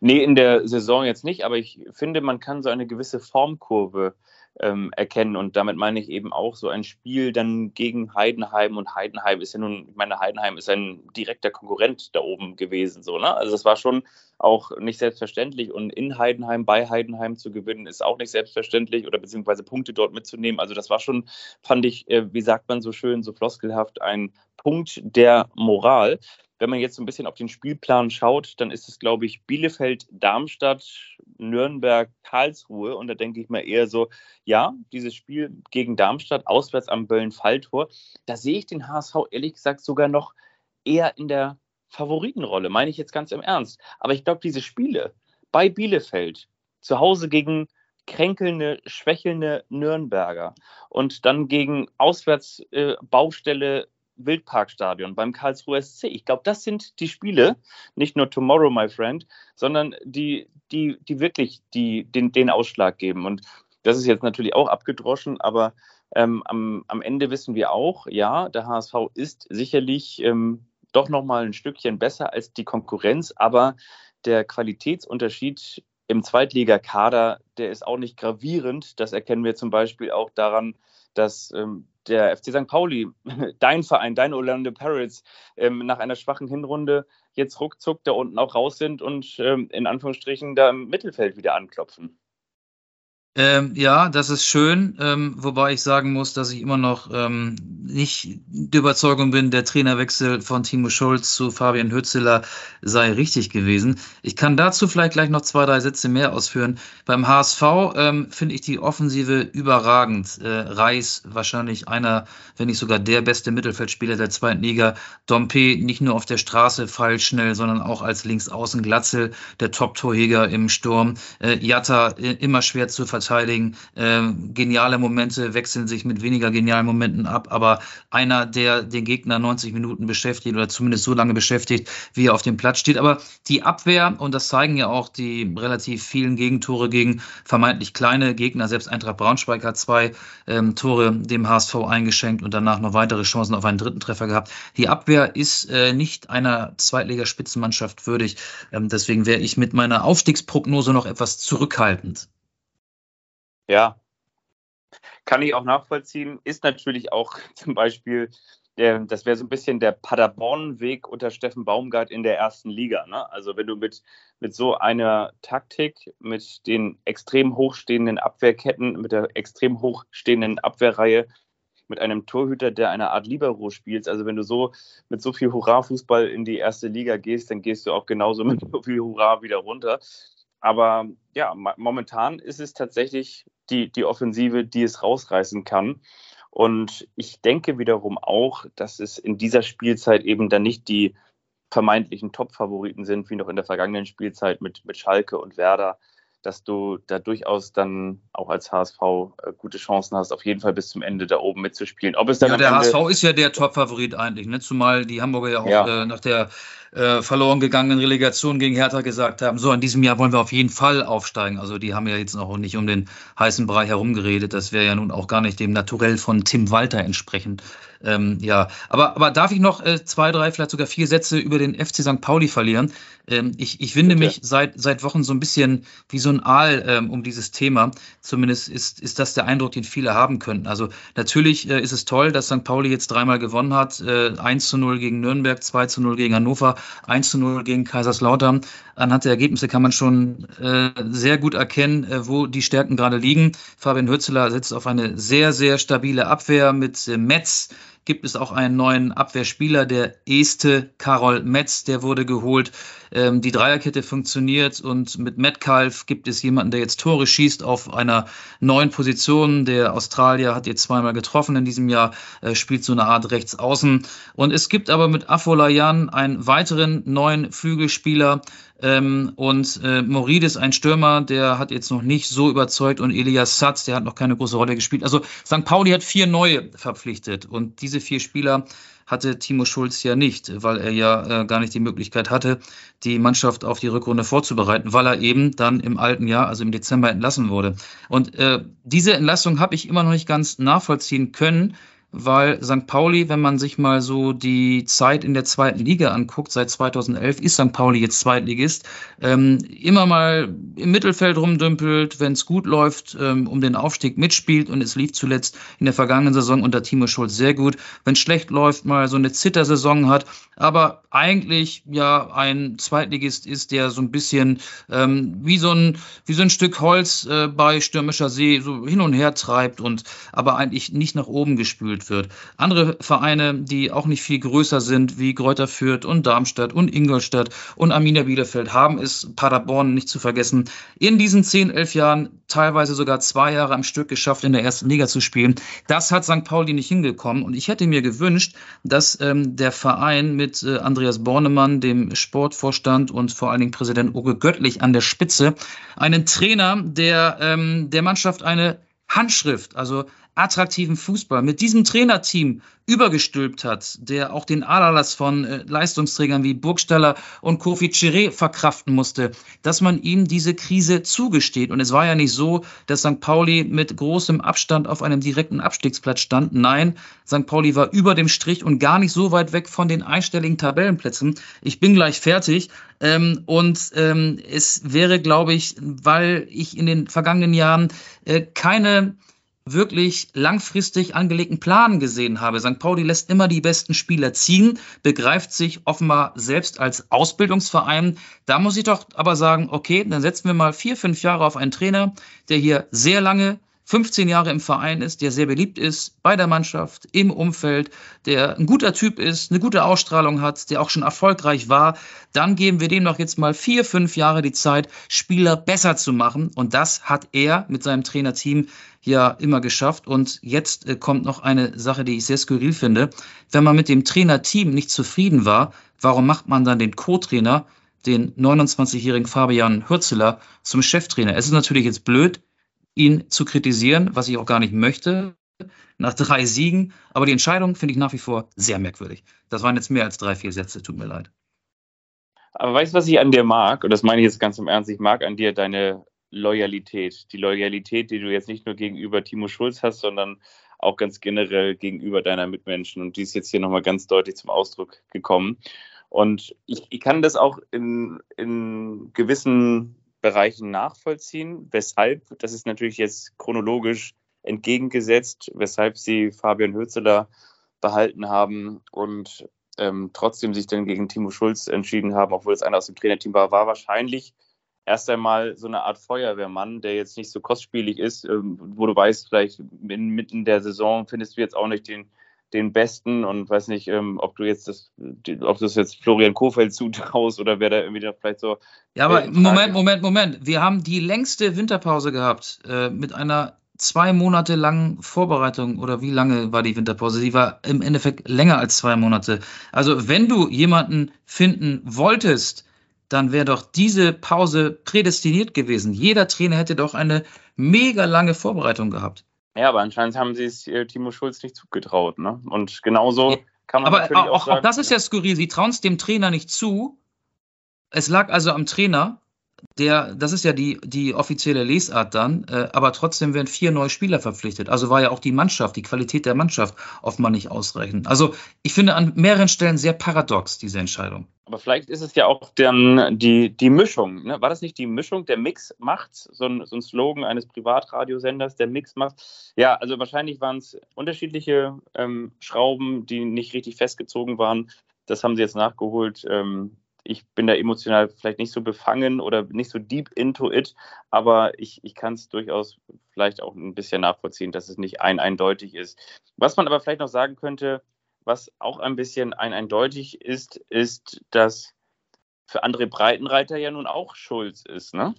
Nee, in der Saison jetzt nicht, aber ich finde, man kann so eine gewisse Formkurve ähm, erkennen. Und damit meine ich eben auch so ein Spiel dann gegen Heidenheim. Und Heidenheim ist ja nun, ich meine, Heidenheim ist ein direkter Konkurrent da oben gewesen. So, ne? Also das war schon auch nicht selbstverständlich. Und in Heidenheim, bei Heidenheim zu gewinnen, ist auch nicht selbstverständlich oder beziehungsweise Punkte dort mitzunehmen. Also das war schon, fand ich, äh, wie sagt man so schön, so floskelhaft, ein Punkt der Moral. Wenn man jetzt so ein bisschen auf den Spielplan schaut, dann ist es, glaube ich, Bielefeld, Darmstadt, Nürnberg, Karlsruhe. Und da denke ich mir eher so, ja, dieses Spiel gegen Darmstadt, auswärts am Böllen-Falltor, da sehe ich den HSV ehrlich gesagt sogar noch eher in der Favoritenrolle, meine ich jetzt ganz im Ernst. Aber ich glaube, diese Spiele bei Bielefeld, zu Hause gegen kränkelnde, schwächelnde Nürnberger und dann gegen Auswärtsbaustelle äh, Wildparkstadion beim Karlsruhe SC. Ich glaube, das sind die Spiele, nicht nur Tomorrow, my friend, sondern die, die, die wirklich die, den, den Ausschlag geben. Und das ist jetzt natürlich auch abgedroschen, aber ähm, am, am Ende wissen wir auch, ja, der HSV ist sicherlich ähm, doch nochmal ein Stückchen besser als die Konkurrenz, aber der Qualitätsunterschied im Zweitligakader, der ist auch nicht gravierend. Das erkennen wir zum Beispiel auch daran, dass ähm, der FC St. Pauli, dein Verein, dein Orlando Pirates, ähm, nach einer schwachen Hinrunde jetzt ruckzuck da unten auch raus sind und ähm, in Anführungsstrichen da im Mittelfeld wieder anklopfen. Ähm, ja, das ist schön, ähm, wobei ich sagen muss, dass ich immer noch ähm, nicht der Überzeugung bin, der Trainerwechsel von Timo Schulz zu Fabian Hützeler sei richtig gewesen. Ich kann dazu vielleicht gleich noch zwei, drei Sätze mehr ausführen. Beim HSV ähm, finde ich die Offensive überragend. Äh, Reis wahrscheinlich einer, wenn nicht sogar der beste Mittelfeldspieler der zweiten Liga. Dompe nicht nur auf der Straße feilschnell, sondern auch als Linksaußen Glatzel, der Top-Torjäger im Sturm. Äh, Jatta äh, immer schwer zu verteidigen. Äh, geniale Momente wechseln sich mit weniger genialen Momenten ab, aber einer, der den Gegner 90 Minuten beschäftigt oder zumindest so lange beschäftigt, wie er auf dem Platz steht. Aber die Abwehr, und das zeigen ja auch die relativ vielen Gegentore gegen vermeintlich kleine Gegner, selbst Eintracht Braunschweig hat zwei ähm, Tore dem HSV eingeschenkt und danach noch weitere Chancen auf einen dritten Treffer gehabt. Die Abwehr ist äh, nicht einer Zweitligaspitzenmannschaft würdig. Ähm, deswegen wäre ich mit meiner Aufstiegsprognose noch etwas zurückhaltend. Ja, kann ich auch nachvollziehen. Ist natürlich auch zum Beispiel, der, das wäre so ein bisschen der Paderborn-Weg unter Steffen Baumgart in der ersten Liga. Ne? Also wenn du mit, mit so einer Taktik, mit den extrem hochstehenden Abwehrketten, mit der extrem hochstehenden Abwehrreihe, mit einem Torhüter, der eine Art Libero spielt. Also wenn du so mit so viel Hurra-Fußball in die erste Liga gehst, dann gehst du auch genauso mit so viel Hurra wieder runter. Aber ja, momentan ist es tatsächlich die, die Offensive, die es rausreißen kann. Und ich denke wiederum auch, dass es in dieser Spielzeit eben dann nicht die vermeintlichen Top-Favoriten sind, wie noch in der vergangenen Spielzeit mit, mit Schalke und Werder, dass du da durchaus dann auch als HSV äh, gute Chancen hast, auf jeden Fall bis zum Ende da oben mitzuspielen. Ob es dann ja, der HSV ist ja der Top-Favorit eigentlich, ne? zumal die Hamburger ja auch ja. Äh, nach der äh, verloren gegangenen Relegation gegen Hertha gesagt haben, so in diesem Jahr wollen wir auf jeden Fall aufsteigen. Also die haben ja jetzt noch nicht um den heißen Brei herumgeredet. Das wäre ja nun auch gar nicht dem Naturell von Tim Walter entsprechend. Ähm, ja, aber, aber darf ich noch äh, zwei, drei, vielleicht sogar vier Sätze über den FC St. Pauli verlieren? Ähm, ich, ich winde mich seit, seit Wochen so ein bisschen wie so ein Aal ähm, um dieses Thema. Zumindest ist, ist das der Eindruck, den viele haben könnten. Also natürlich äh, ist es toll, dass St. Pauli jetzt dreimal gewonnen hat. Äh, 1 zu 0 gegen Nürnberg, 2 zu 0 gegen Hannover, 1 zu 0 gegen Kaiserslautern. Anhand der Ergebnisse kann man schon äh, sehr gut erkennen, äh, wo die Stärken gerade liegen. Fabian Hürzeler setzt auf eine sehr, sehr stabile Abwehr mit äh, Metz, gibt es auch einen neuen Abwehrspieler, der Este Karol Metz, der wurde geholt. Ähm, die Dreierkette funktioniert und mit Metcalf gibt es jemanden, der jetzt Tore schießt auf einer neuen Position. Der Australier hat jetzt zweimal getroffen in diesem Jahr, äh, spielt so eine Art Rechtsaußen. Und es gibt aber mit Afolayan einen weiteren neuen Flügelspieler, ähm, und äh, Moridis, ein Stürmer, der hat jetzt noch nicht so überzeugt und Elias Satz, der hat noch keine große Rolle gespielt. Also St. Pauli hat vier neue verpflichtet und diese vier Spieler hatte Timo Schulz ja nicht, weil er ja äh, gar nicht die Möglichkeit hatte, die Mannschaft auf die Rückrunde vorzubereiten, weil er eben dann im alten Jahr, also im Dezember, entlassen wurde. Und äh, diese Entlassung habe ich immer noch nicht ganz nachvollziehen können weil St. Pauli, wenn man sich mal so die Zeit in der zweiten Liga anguckt, seit 2011 ist St. Pauli jetzt Zweitligist, ähm, immer mal im Mittelfeld rumdümpelt, wenn es gut läuft, ähm, um den Aufstieg mitspielt und es lief zuletzt in der vergangenen Saison unter Timo Schulz sehr gut. Wenn es schlecht läuft, mal so eine Zittersaison hat, aber eigentlich ja ein Zweitligist ist, der so ein bisschen ähm, wie so ein wie so ein Stück Holz äh, bei stürmischer See so hin und her treibt und aber eigentlich nicht nach oben gespült wird. Andere Vereine, die auch nicht viel größer sind, wie Gräuter Fürth und Darmstadt und Ingolstadt und Arminia Bielefeld, haben es, Paderborn nicht zu vergessen, in diesen zehn, elf Jahren teilweise sogar zwei Jahre am Stück geschafft, in der ersten Liga zu spielen. Das hat St. Pauli nicht hingekommen. Und ich hätte mir gewünscht, dass ähm, der Verein mit äh, Andreas Bornemann, dem Sportvorstand und vor allen Dingen Präsident Uwe Göttlich an der Spitze, einen Trainer, der ähm, der Mannschaft eine Handschrift, also attraktiven Fußball mit diesem Trainerteam übergestülpt hat, der auch den Aderlass von äh, Leistungsträgern wie Burgstaller und Kofi Chiré verkraften musste, dass man ihm diese Krise zugesteht. Und es war ja nicht so, dass St. Pauli mit großem Abstand auf einem direkten Abstiegsplatz stand. Nein, St. Pauli war über dem Strich und gar nicht so weit weg von den einstelligen Tabellenplätzen. Ich bin gleich fertig. Ähm, und ähm, es wäre, glaube ich, weil ich in den vergangenen Jahren äh, keine wirklich langfristig angelegten Plan gesehen habe. St. Pauli lässt immer die besten Spieler ziehen, begreift sich offenbar selbst als Ausbildungsverein. Da muss ich doch aber sagen, okay, dann setzen wir mal vier, fünf Jahre auf einen Trainer, der hier sehr lange 15 Jahre im Verein ist, der sehr beliebt ist bei der Mannschaft, im Umfeld, der ein guter Typ ist, eine gute Ausstrahlung hat, der auch schon erfolgreich war, dann geben wir dem noch jetzt mal vier, fünf Jahre die Zeit, Spieler besser zu machen. Und das hat er mit seinem Trainerteam ja immer geschafft. Und jetzt äh, kommt noch eine Sache, die ich sehr skurril finde. Wenn man mit dem Trainerteam nicht zufrieden war, warum macht man dann den Co-Trainer, den 29-jährigen Fabian Hürzeler, zum Cheftrainer? Es ist natürlich jetzt blöd, ihn zu kritisieren, was ich auch gar nicht möchte, nach drei Siegen. Aber die Entscheidung finde ich nach wie vor sehr merkwürdig. Das waren jetzt mehr als drei, vier Sätze, tut mir leid. Aber weißt du, was ich an dir mag? Und das meine ich jetzt ganz im Ernst. Ich mag an dir deine Loyalität. Die Loyalität, die du jetzt nicht nur gegenüber Timo Schulz hast, sondern auch ganz generell gegenüber deiner Mitmenschen. Und die ist jetzt hier nochmal ganz deutlich zum Ausdruck gekommen. Und ich, ich kann das auch in, in gewissen Bereichen nachvollziehen. Weshalb, das ist natürlich jetzt chronologisch entgegengesetzt, weshalb sie Fabian Hürzeler behalten haben und ähm, trotzdem sich dann gegen Timo Schulz entschieden haben, obwohl es einer aus dem Trainerteam war, war wahrscheinlich erst einmal so eine Art Feuerwehrmann, der jetzt nicht so kostspielig ist, ähm, wo du weißt, vielleicht inmitten der Saison findest du jetzt auch nicht den, den Besten und weiß nicht, ähm, ob du jetzt das, ob du das jetzt Florian Kofeld zutraust oder wer da irgendwie da vielleicht so. Ja, aber Moment, Moment, Moment. Wir haben die längste Winterpause gehabt äh, mit einer zwei Monate langen Vorbereitung oder wie lange war die Winterpause? Die war im Endeffekt länger als zwei Monate. Also wenn du jemanden finden wolltest, dann wäre doch diese Pause prädestiniert gewesen. Jeder Trainer hätte doch eine mega lange Vorbereitung gehabt. Ja, aber anscheinend haben sie es äh, Timo Schulz nicht zugetraut. Ne? Und genauso ja. kann man aber natürlich auch, auch sagen, auch das ist ja skurril. Sie trauen es dem Trainer nicht zu. Es lag also am Trainer, der, das ist ja die, die offizielle Lesart dann, äh, aber trotzdem werden vier neue Spieler verpflichtet. Also war ja auch die Mannschaft, die Qualität der Mannschaft offenbar nicht ausreichend. Also ich finde an mehreren Stellen sehr paradox, diese Entscheidung. Aber vielleicht ist es ja auch dann die, die Mischung. Ne? War das nicht die Mischung? Der Mix macht, so ein, so ein Slogan eines Privatradiosenders, der Mix macht. Ja, also wahrscheinlich waren es unterschiedliche ähm, Schrauben, die nicht richtig festgezogen waren. Das haben sie jetzt nachgeholt. Ähm, ich bin da emotional vielleicht nicht so befangen oder nicht so deep into it, aber ich, ich kann es durchaus vielleicht auch ein bisschen nachvollziehen, dass es nicht ein eindeutig ist. Was man aber vielleicht noch sagen könnte, was auch ein bisschen ein eindeutig ist, ist, dass für André Breitenreiter ja nun auch Schulz ist, ne?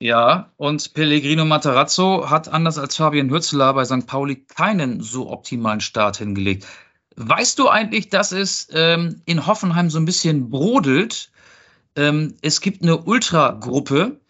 Ja, und Pellegrino Matarazzo hat anders als Fabian Hürzeler bei St. Pauli keinen so optimalen Start hingelegt. Weißt du eigentlich, dass es ähm, in Hoffenheim so ein bisschen brodelt? Ähm, es gibt eine Ultragruppe,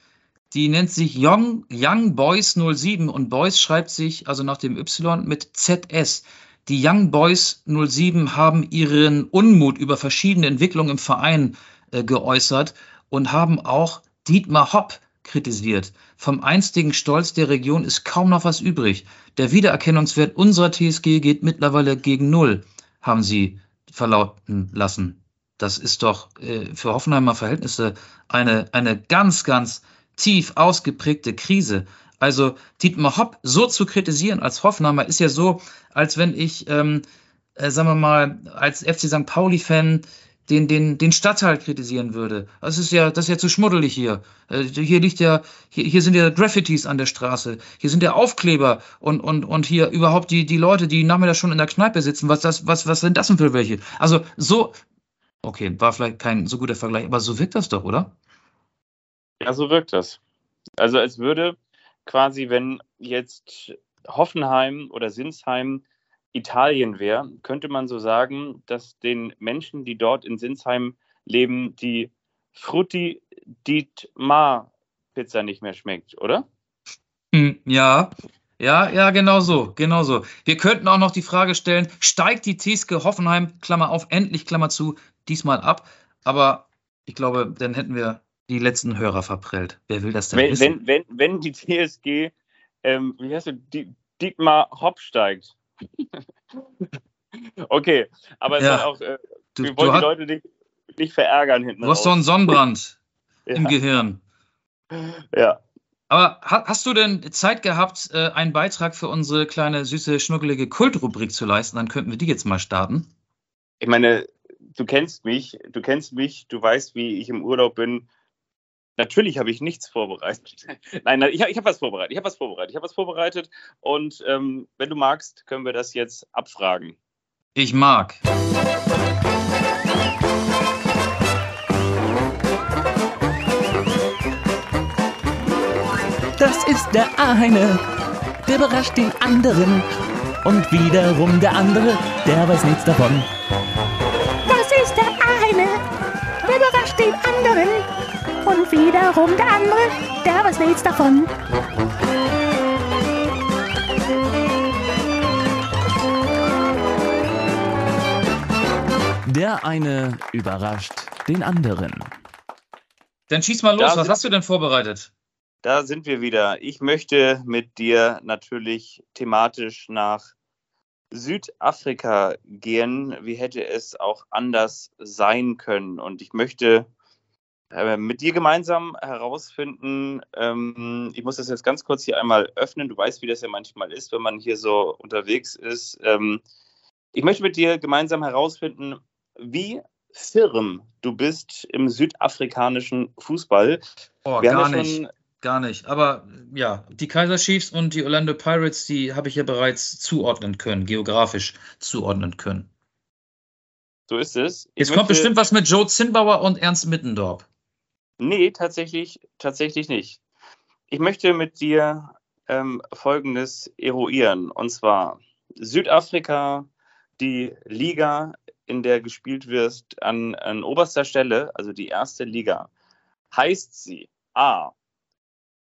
die nennt sich Young, Young Boys 07 und Boys schreibt sich also nach dem Y mit ZS. Die Young Boys 07 haben ihren Unmut über verschiedene Entwicklungen im Verein äh, geäußert und haben auch Dietmar Hopp kritisiert. Vom einstigen Stolz der Region ist kaum noch was übrig. Der Wiedererkennungswert unserer TSG geht mittlerweile gegen Null haben sie verlauten lassen. Das ist doch äh, für Hoffenheimer Verhältnisse eine, eine ganz, ganz tief ausgeprägte Krise. Also Dietmar Hopp so zu kritisieren als Hoffenheimer ist ja so, als wenn ich, ähm, äh, sagen wir mal, als FC St. Pauli-Fan den, den, den Stadtteil kritisieren würde. Das ist ja, das ist ja zu schmuddelig hier. Äh, hier liegt ja, hier, hier sind ja Graffitis an der Straße. Hier sind ja Aufkleber und, und, und hier überhaupt die, die Leute, die nachmittags schon in der Kneipe sitzen. Was, das, was, was sind das denn für welche? Also so, okay, war vielleicht kein so guter Vergleich, aber so wirkt das doch, oder? Ja, so wirkt das. Also als würde quasi, wenn jetzt Hoffenheim oder Sinsheim Italien wäre, könnte man so sagen, dass den Menschen, die dort in Sinsheim leben, die Frutti di Mar Pizza nicht mehr schmeckt, oder? Hm, ja, ja, ja, genau so, genau so. Wir könnten auch noch die Frage stellen, steigt die Teske Hoffenheim, Klammer auf, endlich, Klammer zu, diesmal ab? Aber ich glaube, dann hätten wir die letzten Hörer verprellt. Wer will das denn wenn, wissen? Wenn, wenn, wenn die TSG, ähm, wie heißt du, Dietmar Hopp steigt, okay, aber es ja. auch, äh, du, wir wollen die Leute nicht, nicht verärgern hinten. Du hast doch einen Sonnenbrand ja. im Gehirn. Ja. Aber hast du denn Zeit gehabt, äh, einen Beitrag für unsere kleine, süße, schnuckelige Kultrubrik zu leisten? Dann könnten wir die jetzt mal starten. Ich meine, du kennst mich, du kennst mich, du weißt, wie ich im Urlaub bin. Natürlich habe ich nichts vorbereitet. nein, nein, ich, ich habe was vorbereitet. Ich habe was vorbereitet. Ich habe was vorbereitet. Und ähm, wenn du magst, können wir das jetzt abfragen. Ich mag. Das ist der eine, der überrascht den anderen. Und wiederum der andere, der weiß nichts davon. Das ist der eine, der überrascht den anderen. Und wiederum der andere, der weiß nichts davon. Der eine überrascht den anderen. Dann schieß mal los. Da Was hast du denn vorbereitet? Da sind wir wieder. Ich möchte mit dir natürlich thematisch nach Südafrika gehen. Wie hätte es auch anders sein können? Und ich möchte mit dir gemeinsam herausfinden, ähm, ich muss das jetzt ganz kurz hier einmal öffnen. Du weißt, wie das ja manchmal ist, wenn man hier so unterwegs ist. Ähm, ich möchte mit dir gemeinsam herausfinden, wie firm du bist im südafrikanischen Fußball. Oh, Wir gar ja nicht. Gar nicht. Aber ja, die Kaiser Chiefs und die Orlando Pirates, die habe ich ja bereits zuordnen können, geografisch zuordnen können. So ist es. Ich Jetzt kommt bestimmt was mit Joe Zinnbauer und Ernst Mittendorf. Nee, tatsächlich, tatsächlich nicht. Ich möchte mit dir ähm, Folgendes eruieren. Und zwar Südafrika, die Liga, in der gespielt wird, an, an oberster Stelle, also die erste Liga, heißt sie A.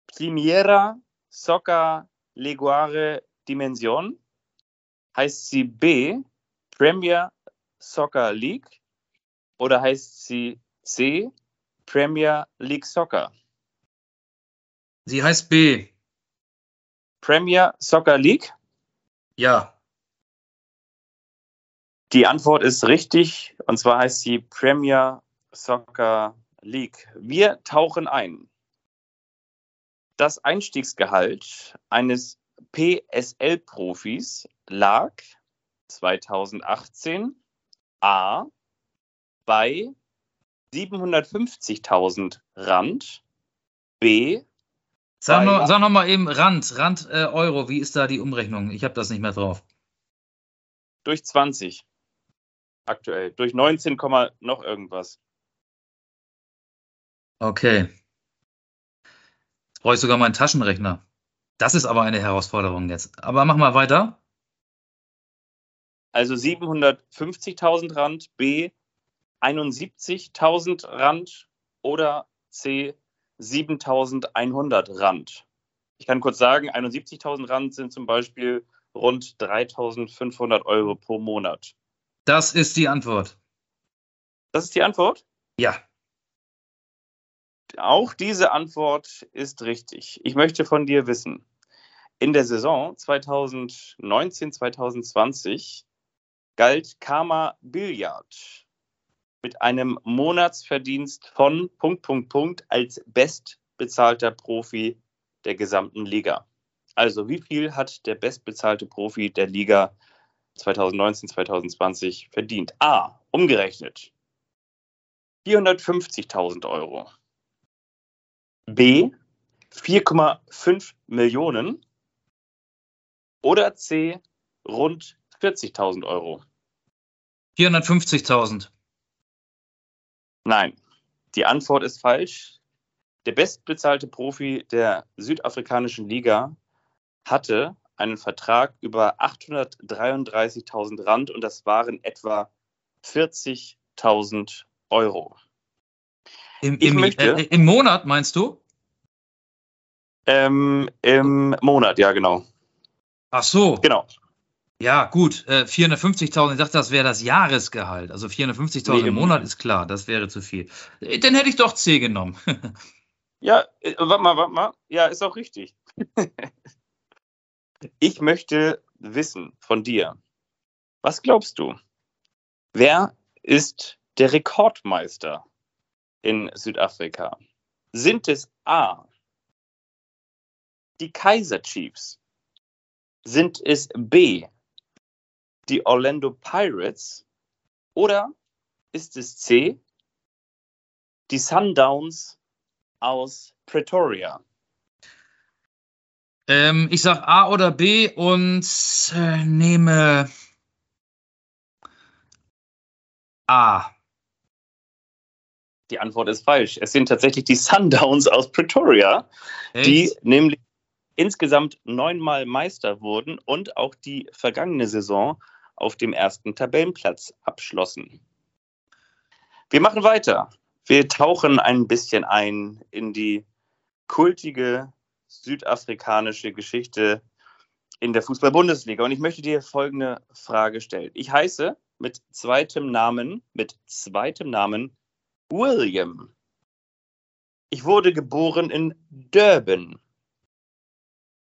Primera Soccer Leguare Dimension? Heißt sie B. Premier Soccer League? Oder heißt sie C. Premier League Soccer? Sie heißt B. Premier Soccer League? Ja. Die Antwort ist richtig und zwar heißt sie Premier Soccer League. Wir tauchen ein. Das Einstiegsgehalt eines PSL-Profis lag 2018 A bei 750.000 Rand, B Sag noch, sag noch mal eben Rand, Rand äh, Euro. Wie ist da die Umrechnung? Ich habe das nicht mehr drauf. durch 20 aktuell, durch 19, Komma noch irgendwas. Okay. Jetzt brauche ich sogar meinen Taschenrechner. Das ist aber eine Herausforderung jetzt. Aber mach mal weiter. Also 750.000 Rand, B 71.000 Rand oder C 7.100 Rand. Ich kann kurz sagen, 71.000 Rand sind zum Beispiel rund 3.500 Euro pro Monat. Das ist die Antwort. Das ist die Antwort? Ja. Auch diese Antwort ist richtig. Ich möchte von dir wissen, in der Saison 2019-2020 galt Karma Billiard mit einem Monatsverdienst von Punkt, Punkt, Punkt als bestbezahlter Profi der gesamten Liga. Also wie viel hat der bestbezahlte Profi der Liga 2019-2020 verdient? A. Umgerechnet 450.000 Euro. B. 4,5 Millionen. Oder C. Rund 40.000 Euro. 450.000. Nein, die Antwort ist falsch. Der bestbezahlte Profi der südafrikanischen Liga hatte einen Vertrag über 833.000 Rand und das waren etwa 40.000 Euro. Im, im, möchte- äh, Im Monat meinst du? Ähm, Im Monat, ja, genau. Ach so. Genau. Ja, gut. Äh, 450.000. Ich dachte, das wäre das Jahresgehalt. Also 450.000 Nee, im Monat ist klar. Das wäre zu viel. Äh, Dann hätte ich doch C genommen. Ja, äh, warte mal, warte mal. Ja, ist auch richtig. ich möchte wissen von dir, was glaubst du? Wer ist der Rekordmeister in Südafrika? Sind es A, die Kaiser Chiefs? Sind es B, die Orlando Pirates? Oder ist es C, die Sundowns aus Pretoria? Ähm, ich sag A oder B und äh, nehme A. Die Antwort ist falsch. Es sind tatsächlich die Sundowns aus Pretoria, Echt? die nämlich insgesamt neunmal Meister wurden und auch die vergangene Saison auf dem ersten Tabellenplatz abschlossen. Wir machen weiter. Wir tauchen ein bisschen ein in die kultige südafrikanische Geschichte in der Fußball-Bundesliga. Und ich möchte dir folgende Frage stellen. Ich heiße mit zweitem Namen, mit zweitem Namen William. Ich wurde geboren in Durban.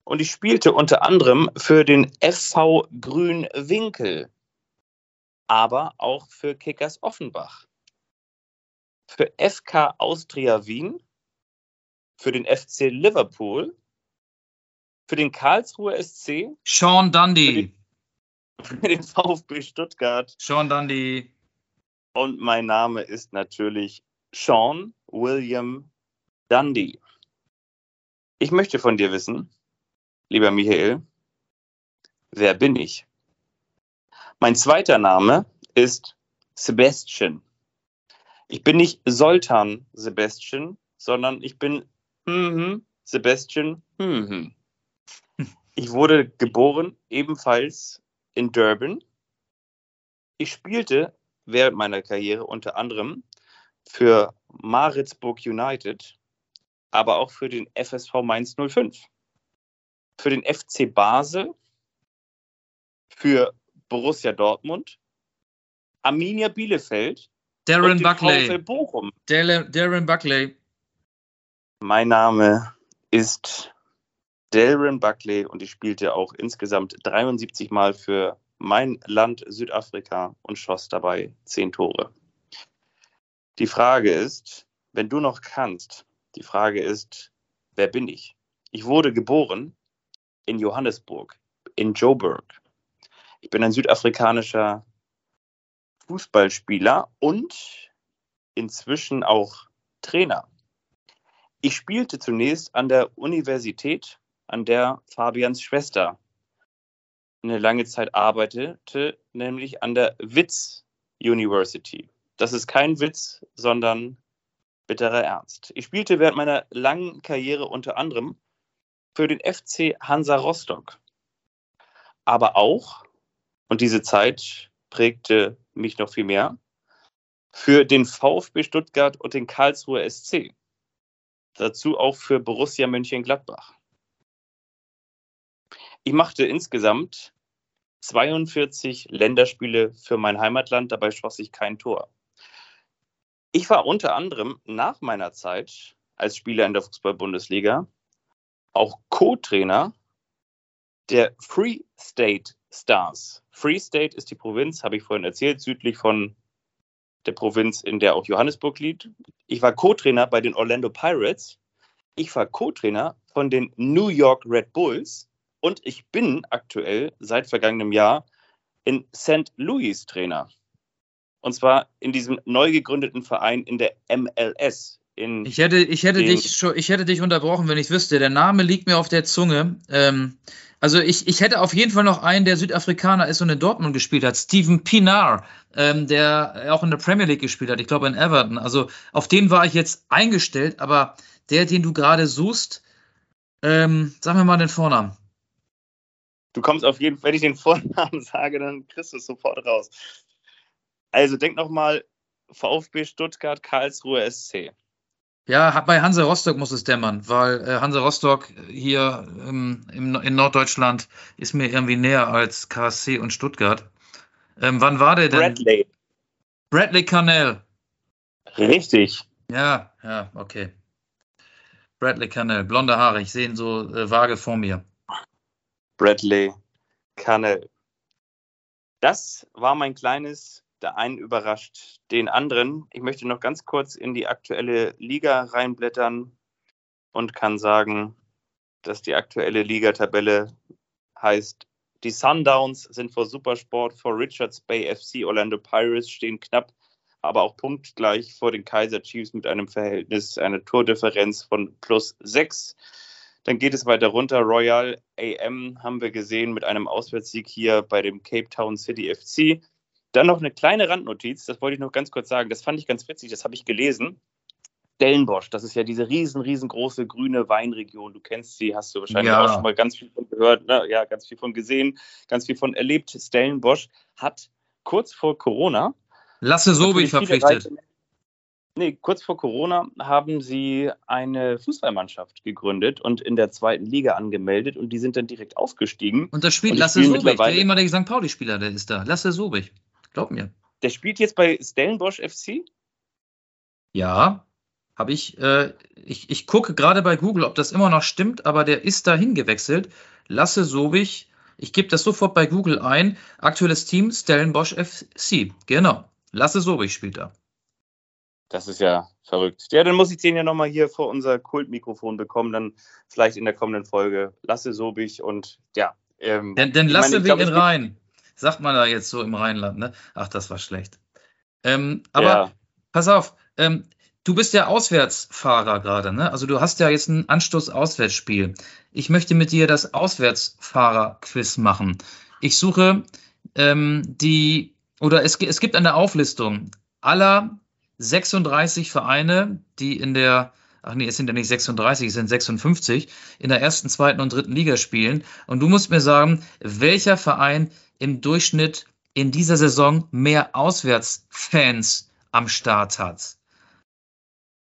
Und ich spielte unter anderem für den FV Grünwinkel, aber auch für Kickers Offenbach, für FK Austria Wien, für den FC Liverpool, für den Karlsruher SC, Sean Dundee. für den VfB Stuttgart Sean Dundee. und mein Name ist natürlich Sean William Dundee. Ich möchte von dir wissen, lieber Michael, wer bin ich? Mein zweiter Name ist Sebastian. Ich bin nicht Soltan Sebastian, sondern ich bin mhm, Sebastian. Mhm. Ich wurde geboren ebenfalls in Durban. Ich spielte während meiner Karriere unter anderem für Maritzburg United, aber auch für den FSV Mainz 05, für den FC Basel, für Borussia Dortmund, Arminia Bielefeld Darren Buckley. Bochum. Darren Buckley. Mein Name ist Darren Buckley und ich spielte auch insgesamt 73 Mal für mein Land Südafrika und schoss dabei 10 Tore. Die Frage ist, wenn du noch kannst, die Frage ist, wer bin ich? Ich wurde geboren in Johannesburg, in Joburg. Ich bin ein südafrikanischer Fußballspieler und inzwischen auch Trainer. Ich spielte zunächst an der Universität, an der Fabians Schwester eine lange Zeit arbeitete, nämlich an der Witz University. Das ist kein Witz, sondern bitterer Ernst. Ich spielte während meiner langen Karriere unter anderem für den FC Hansa Rostock. Aber auch, und diese Zeit prägte mich noch viel mehr, für den VfB Stuttgart und den Karlsruher SC. Dazu auch für Borussia Mönchengladbach. Ich machte insgesamt 42 Länderspiele für mein Heimatland, dabei schoss ich kein Tor. Ich war unter anderem nach meiner Zeit als Spieler in der Fußball-Bundesliga auch Co-Trainer der Free State Stars. Free State ist die Provinz, habe ich vorhin erzählt, südlich von der Provinz, in der auch Johannesburg liegt. Ich war Co-Trainer bei den Orlando Pirates. Ich war Co-Trainer von den New York Red Bulls und ich bin aktuell seit vergangenem Jahr in St. Louis Trainer. Und zwar in diesem neu gegründeten Verein in der MLS. In Ich hätte, ich hätte dich schon, ich hätte dich unterbrochen, wenn ich wüsste. Der Name liegt mir auf der Zunge. Ähm, also ich, ich hätte auf jeden Fall noch einen, der Südafrikaner ist und in Dortmund gespielt hat. Steven Pinar, ähm, der auch in der Premier League gespielt hat. Ich glaube in Everton. Also auf den war ich jetzt eingestellt, aber der, den du gerade suchst, ähm, sag mir mal den Vornamen. Du kommst auf jeden Fall, wenn ich den Vornamen sage, dann kriegst du es sofort raus. Also denk nochmal VfB Stuttgart, Karlsruhe SC. Ja, bei Hansa Rostock muss es dämmern, weil äh, Hansa Rostock hier ähm, im, in Norddeutschland ist mir irgendwie näher als KSC und Stuttgart. Ähm, wann war der denn? Bradley. Bradley Cannell. Richtig. Ja, ja, okay. Bradley Cannell, blonde Haare, ich sehe ihn so äh, vage vor mir. Bradley Cannell. Das war mein kleines, der einen überrascht den anderen. Ich möchte noch ganz kurz in die aktuelle Liga reinblättern und kann sagen, dass die aktuelle Ligatabelle heißt, die Sundowns sind vor Supersport, vor Richards Bay FC, Orlando Pirates stehen knapp aber auch punktgleich vor den Kaiser Chiefs mit einem Verhältnis, einer Tordifferenz von plus 6. Dann geht es weiter runter. Royal AM haben wir gesehen mit einem Auswärtssieg hier bei dem Cape Town City FC. Dann noch eine kleine Randnotiz, das wollte ich noch ganz kurz sagen. Das fand ich ganz witzig, das habe ich gelesen. Stellenbosch, das ist ja diese riesen, riesengroße grüne Weinregion. Du kennst sie, hast du wahrscheinlich Ja. auch schon mal ganz viel von gehört, ne? ja, ganz viel von gesehen, ganz viel von erlebt. Stellenbosch hat kurz vor Corona Lasse viele verpflichtet. reiche- Nee, kurz vor Corona haben sie eine Fußballmannschaft gegründet und in der zweiten Liga angemeldet und die sind dann direkt aufgestiegen. Und das spielt Und Lasse Sobich, der ehemalige St. Pauli-Spieler, der ist da. Lasse Sobich. Glaub mir. Der spielt jetzt bei Stellenbosch FC. Ja, habe ich, äh, ich, ich gucke gerade bei Google, ob das immer noch stimmt, aber der ist dahin gewechselt. Lasse Sobich, ich gebe das sofort bei Google ein. Aktuelles Team Stellenbosch FC. Genau. Lasse Sobich spielt da. Das ist ja verrückt. Ja, dann muss ich den ja nochmal hier vor unser Kultmikrofon bekommen, dann vielleicht in der kommenden Folge. Lasse Sobich und ja. Ähm, Denn, denn lasse meine, ich wie glaub, Sagt man da jetzt so im Rheinland, ne? Ach, das war schlecht. Ähm, aber ja, pass auf, ähm, du bist ja Auswärtsfahrer gerade, ne? Also du hast ja jetzt ein Anstoß-Auswärtsspiel. Ich möchte mit dir das Auswärtsfahrer-Quiz machen. Ich suche ähm, die, oder es, es gibt eine Auflistung aller 36 Vereine, die in der, ach nee, es sind ja nicht 36, es sind 56, in der ersten, zweiten und dritten Liga spielen. Und du musst mir sagen, welcher Verein im Durchschnitt in dieser Saison mehr Auswärtsfans am Start hat.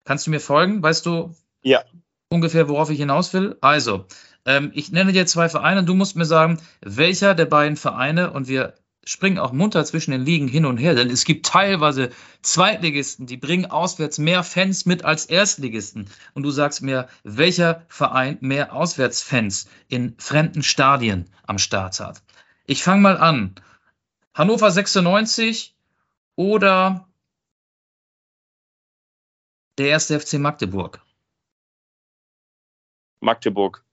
Kannst du mir folgen? Weißt du Ja. ungefähr, worauf ich hinaus will? Also, ähm, ich nenne dir zwei Vereine und du musst mir sagen, welcher der beiden Vereine und wir springen auch munter zwischen den Ligen hin und her, denn es gibt teilweise Zweitligisten, die bringen auswärts mehr Fans mit als Erstligisten. Und du sagst mir, welcher Verein mehr Auswärtsfans in fremden Stadien am Start hat. Ich fange mal an. Hannover 96 oder der erste FC Magdeburg. Magdeburg.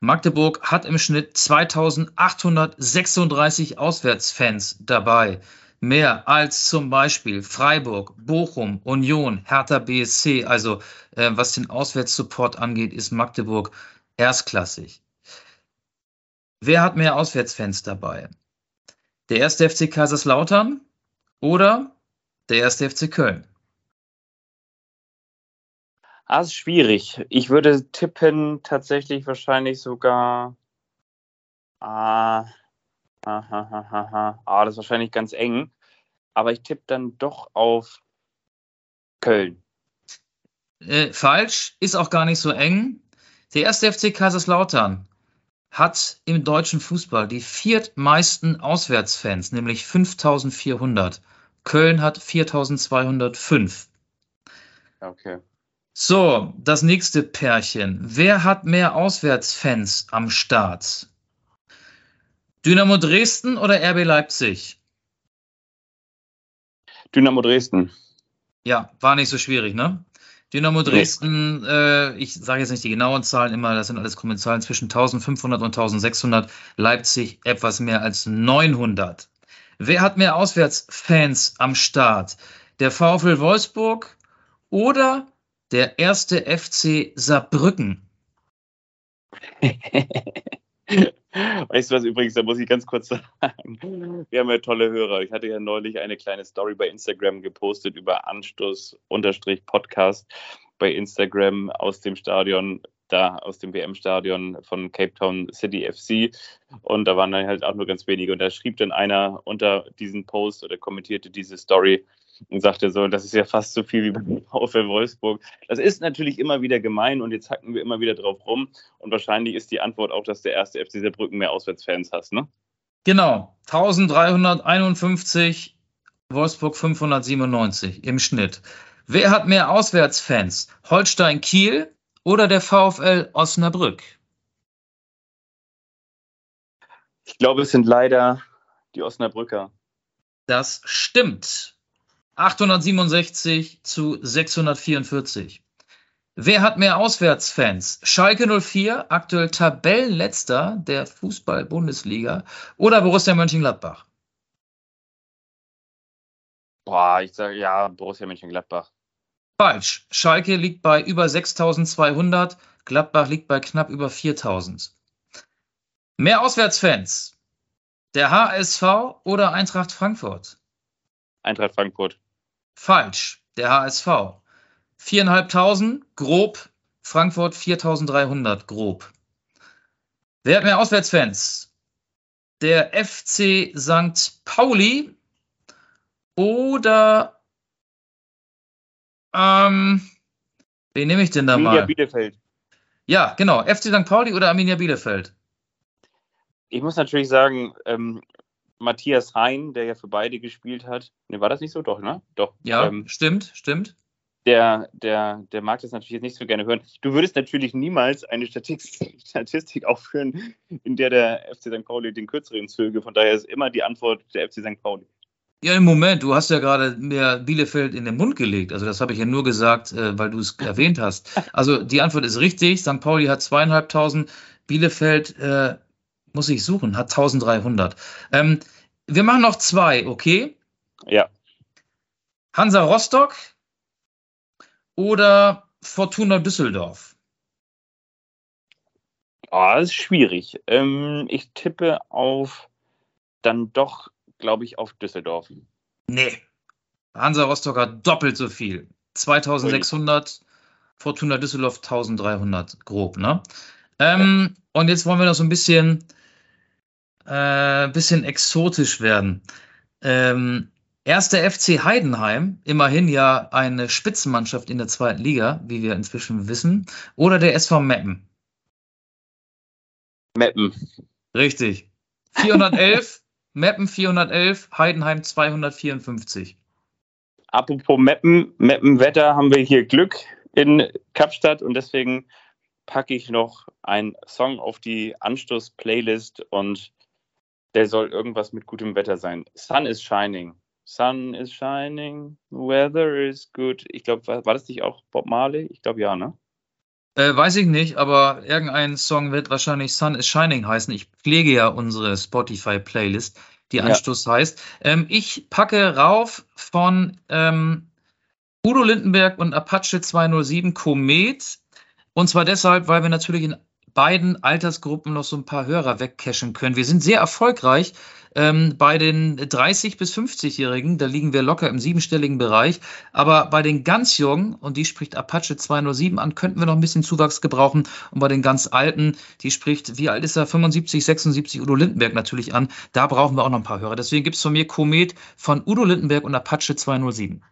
Magdeburg hat im Schnitt 2836 Auswärtsfans dabei. Mehr als zum Beispiel Freiburg, Bochum, Union, Hertha BSC. Also äh, was den Auswärtssupport angeht, ist Magdeburg erstklassig. Wer hat mehr Auswärtsfans dabei? Der erste FC Kaiserslautern oder der erste FC Köln? Ah, ist schwierig. Ich würde tippen tatsächlich wahrscheinlich sogar. Ah, ha, ha, ha, ha. ah das ist wahrscheinlich ganz eng. Aber ich tippe dann doch auf Köln. Äh, falsch, ist auch gar nicht so eng. Der erste FC Kaiserslautern hat im deutschen Fußball die viertmeisten Auswärtsfans, nämlich 5400. Köln hat 4205. Okay. So, das nächste Pärchen. Wer hat mehr Auswärtsfans am Start? Dynamo Dresden oder RB Leipzig? Dynamo Dresden. Ja, war nicht so schwierig, ne? Dynamo Dresden, äh, ich sage jetzt nicht die genauen Zahlen immer, das sind alles Kommenzahlen zwischen 1500 und 1600. Leipzig etwas mehr als 900. Wer hat mehr Auswärtsfans am Start? Der VfL Wolfsburg oder der erste FC Saarbrücken? Weißt du was übrigens, da muss ich ganz kurz sagen. Wir haben ja tolle Hörer. Ich hatte ja neulich eine kleine Story bei Instagram gepostet über Anstoß-Podcast bei Instagram aus dem Stadion, da aus dem WM-Stadion von Cape Town City FC. Und da waren dann halt auch nur ganz wenige. Und da schrieb dann einer unter diesen Post oder kommentierte diese Story und sagte so, das ist ja fast so viel wie beim VfL Wolfsburg. Das ist natürlich immer wieder gemein und jetzt hacken wir immer wieder drauf rum. Und wahrscheinlich ist die Antwort auch, dass der erste FC Saarbrücken mehr Auswärtsfans hat, ne? Genau, 1351, Wolfsburg 597 im Schnitt. Wer hat mehr Auswärtsfans? Holstein Kiel oder der VfL Osnabrück? Ich glaube, es sind leider die Osnabrücker. Das stimmt. 867 zu 644. Wer hat mehr Auswärtsfans? Schalke 04, aktuell Tabellenletzter der Fußball-Bundesliga oder Borussia Mönchengladbach? Boah, ich sage ja, Borussia Mönchengladbach. Falsch. Schalke liegt bei über 6200, Gladbach liegt bei knapp über 4000. Mehr Auswärtsfans. Der HSV oder Eintracht Frankfurt? Eintracht Frankfurt. Falsch. Der HSV. 4.500 grob, Frankfurt 4.300 grob. Wer hat mehr Auswärtsfans? Der FC St. Pauli oder ähm, wen nehme ich denn da Arminia mal? Bielefeld. Ja, genau. FC St. Pauli oder Arminia Bielefeld? Ich muss natürlich sagen, ähm, Matthias Hein, der ja für beide gespielt hat. Ne, war das nicht so? Doch, ne? Doch. Ja, Ähm, stimmt, stimmt. der, der, der mag das natürlich jetzt nicht so gerne hören. Du würdest natürlich niemals eine Statistik, Statistik aufführen, in der der FC St. Pauli den kürzeren zöge. Von daher ist immer die Antwort der FC St. Pauli. Ja, im Moment, du hast ja gerade mir Bielefeld in den Mund gelegt. Also das habe ich ja nur gesagt, äh, weil du es erwähnt hast. Also die Antwort ist richtig. St. Pauli hat zweieinhalbtausend. Bielefeld äh, muss ich suchen, hat 1300. Ähm, wir machen noch zwei, okay? Ja, Hansa Rostock oder Fortuna Düsseldorf? oh, das ist schwierig. Ähm, ich tippe auf dann doch, glaube ich, auf Düsseldorf. Nee. Hansa Rostock hat doppelt so viel. 2600, Fortuna Düsseldorf 1300, grob, ne? Ähm, Und jetzt wollen wir noch so ein bisschen, äh, bisschen exotisch werden. Ähm, erster FC Heidenheim, immerhin ja eine Spitzenmannschaft in der zweiten Liga, wie wir inzwischen wissen, oder der SV Meppen. Meppen. Richtig. 411, Meppen 411, Heidenheim 254. Apropos Meppen, Meppenwetter haben wir hier Glück in Kapstadt und deswegen packe ich noch einen Song auf die Anstoß-Playlist und der soll irgendwas mit gutem Wetter sein. Sun is shining. Sun is shining, weather is good. Ich glaube, war, war das nicht auch Bob Marley? Ich glaube ja, ne? Äh, weiß ich nicht, aber irgendein Song wird wahrscheinlich Sun is Shining heißen. Ich pflege ja unsere Spotify-Playlist, die Ja. Anstoß heißt. Ähm, ich packe rauf von ähm, Udo Lindenberg und Apache 207 Komet. Und zwar deshalb, weil wir natürlich in beiden Altersgruppen noch so ein paar Hörer wegcashen können. Wir sind sehr erfolgreich ähm, bei den 30- bis 50-Jährigen. Da liegen wir locker im siebenstelligen Bereich. Aber bei den ganz Jungen, und die spricht Apache 207 an, könnten wir noch ein bisschen Zuwachs gebrauchen. Und bei den ganz Alten, die spricht, wie alt ist er? 75, 76 Udo Lindenberg natürlich an. Da brauchen wir auch noch ein paar Hörer. Deswegen gibt's von mir Komet von Udo Lindenberg und Apache 207.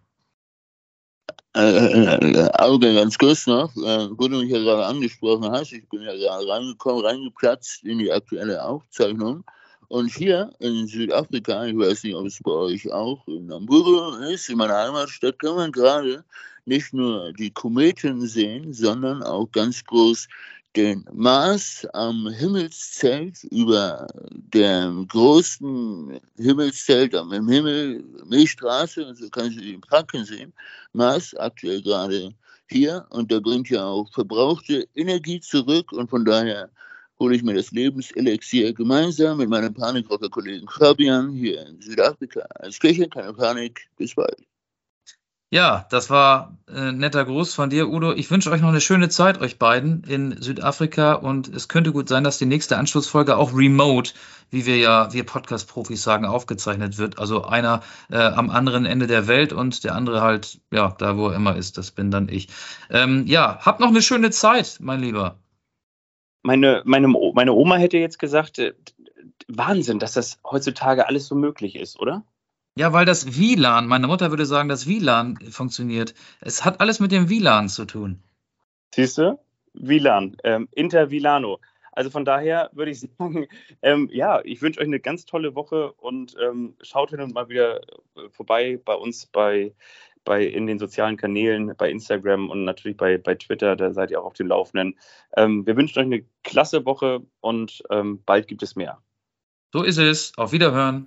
Äh, Auge ganz kurz noch, äh, wo du mich ja gerade angesprochen hast, ich bin ja gerade reingekommen, reingeplatzt in die aktuelle Aufzeichnung. Und hier in Südafrika, ich weiß nicht, ob es bei euch auch in Namibia ist, in meiner Heimatstadt, kann man gerade nicht nur die Kometen sehen, sondern auch ganz groß den Mars am Himmelszelt über dem großen Himmelszelt am im Himmel, Milchstraße, und so kannst du den Franken sehen. Mars aktuell gerade hier und der bringt ja auch verbrauchte Energie zurück und von daher hole ich mir das Lebenselixier gemeinsam mit meinem Panikrocker-Kollegen Fabian hier in Südafrika. Als Kirche, keine Panik, bis bald. Ja, das war äh, netter Gruß von dir, Udo. Ich wünsche euch noch eine schöne Zeit, euch beiden in Südafrika. Und es könnte gut sein, dass die nächste Anschlussfolge auch remote, wie wir ja, wir Podcast-Profis sagen, aufgezeichnet wird. Also einer äh, am anderen Ende der Welt und der andere halt, ja, da wo er immer ist. Das bin dann ich. Ähm, ja, habt noch eine schöne Zeit, mein Lieber. Meine, meine, meine Oma hätte jetzt gesagt, äh, Wahnsinn, dass das heutzutage alles so möglich ist, oder? Ja, weil das WLAN, meine Mutter würde sagen, das WLAN funktioniert. Es hat alles mit dem WLAN zu tun. Siehst du? WLAN, ähm, Inter Vilano. Also von daher würde ich sagen, ähm, ja, ich wünsche euch eine ganz tolle Woche und ähm, schaut hin und mal wieder äh, vorbei bei uns bei, bei in den sozialen Kanälen, bei Instagram und natürlich bei, bei Twitter, da seid ihr auch auf dem Laufenden. Ähm, wir wünschen euch eine klasse Woche und ähm, bald gibt es mehr. So ist es. Auf Wiederhören.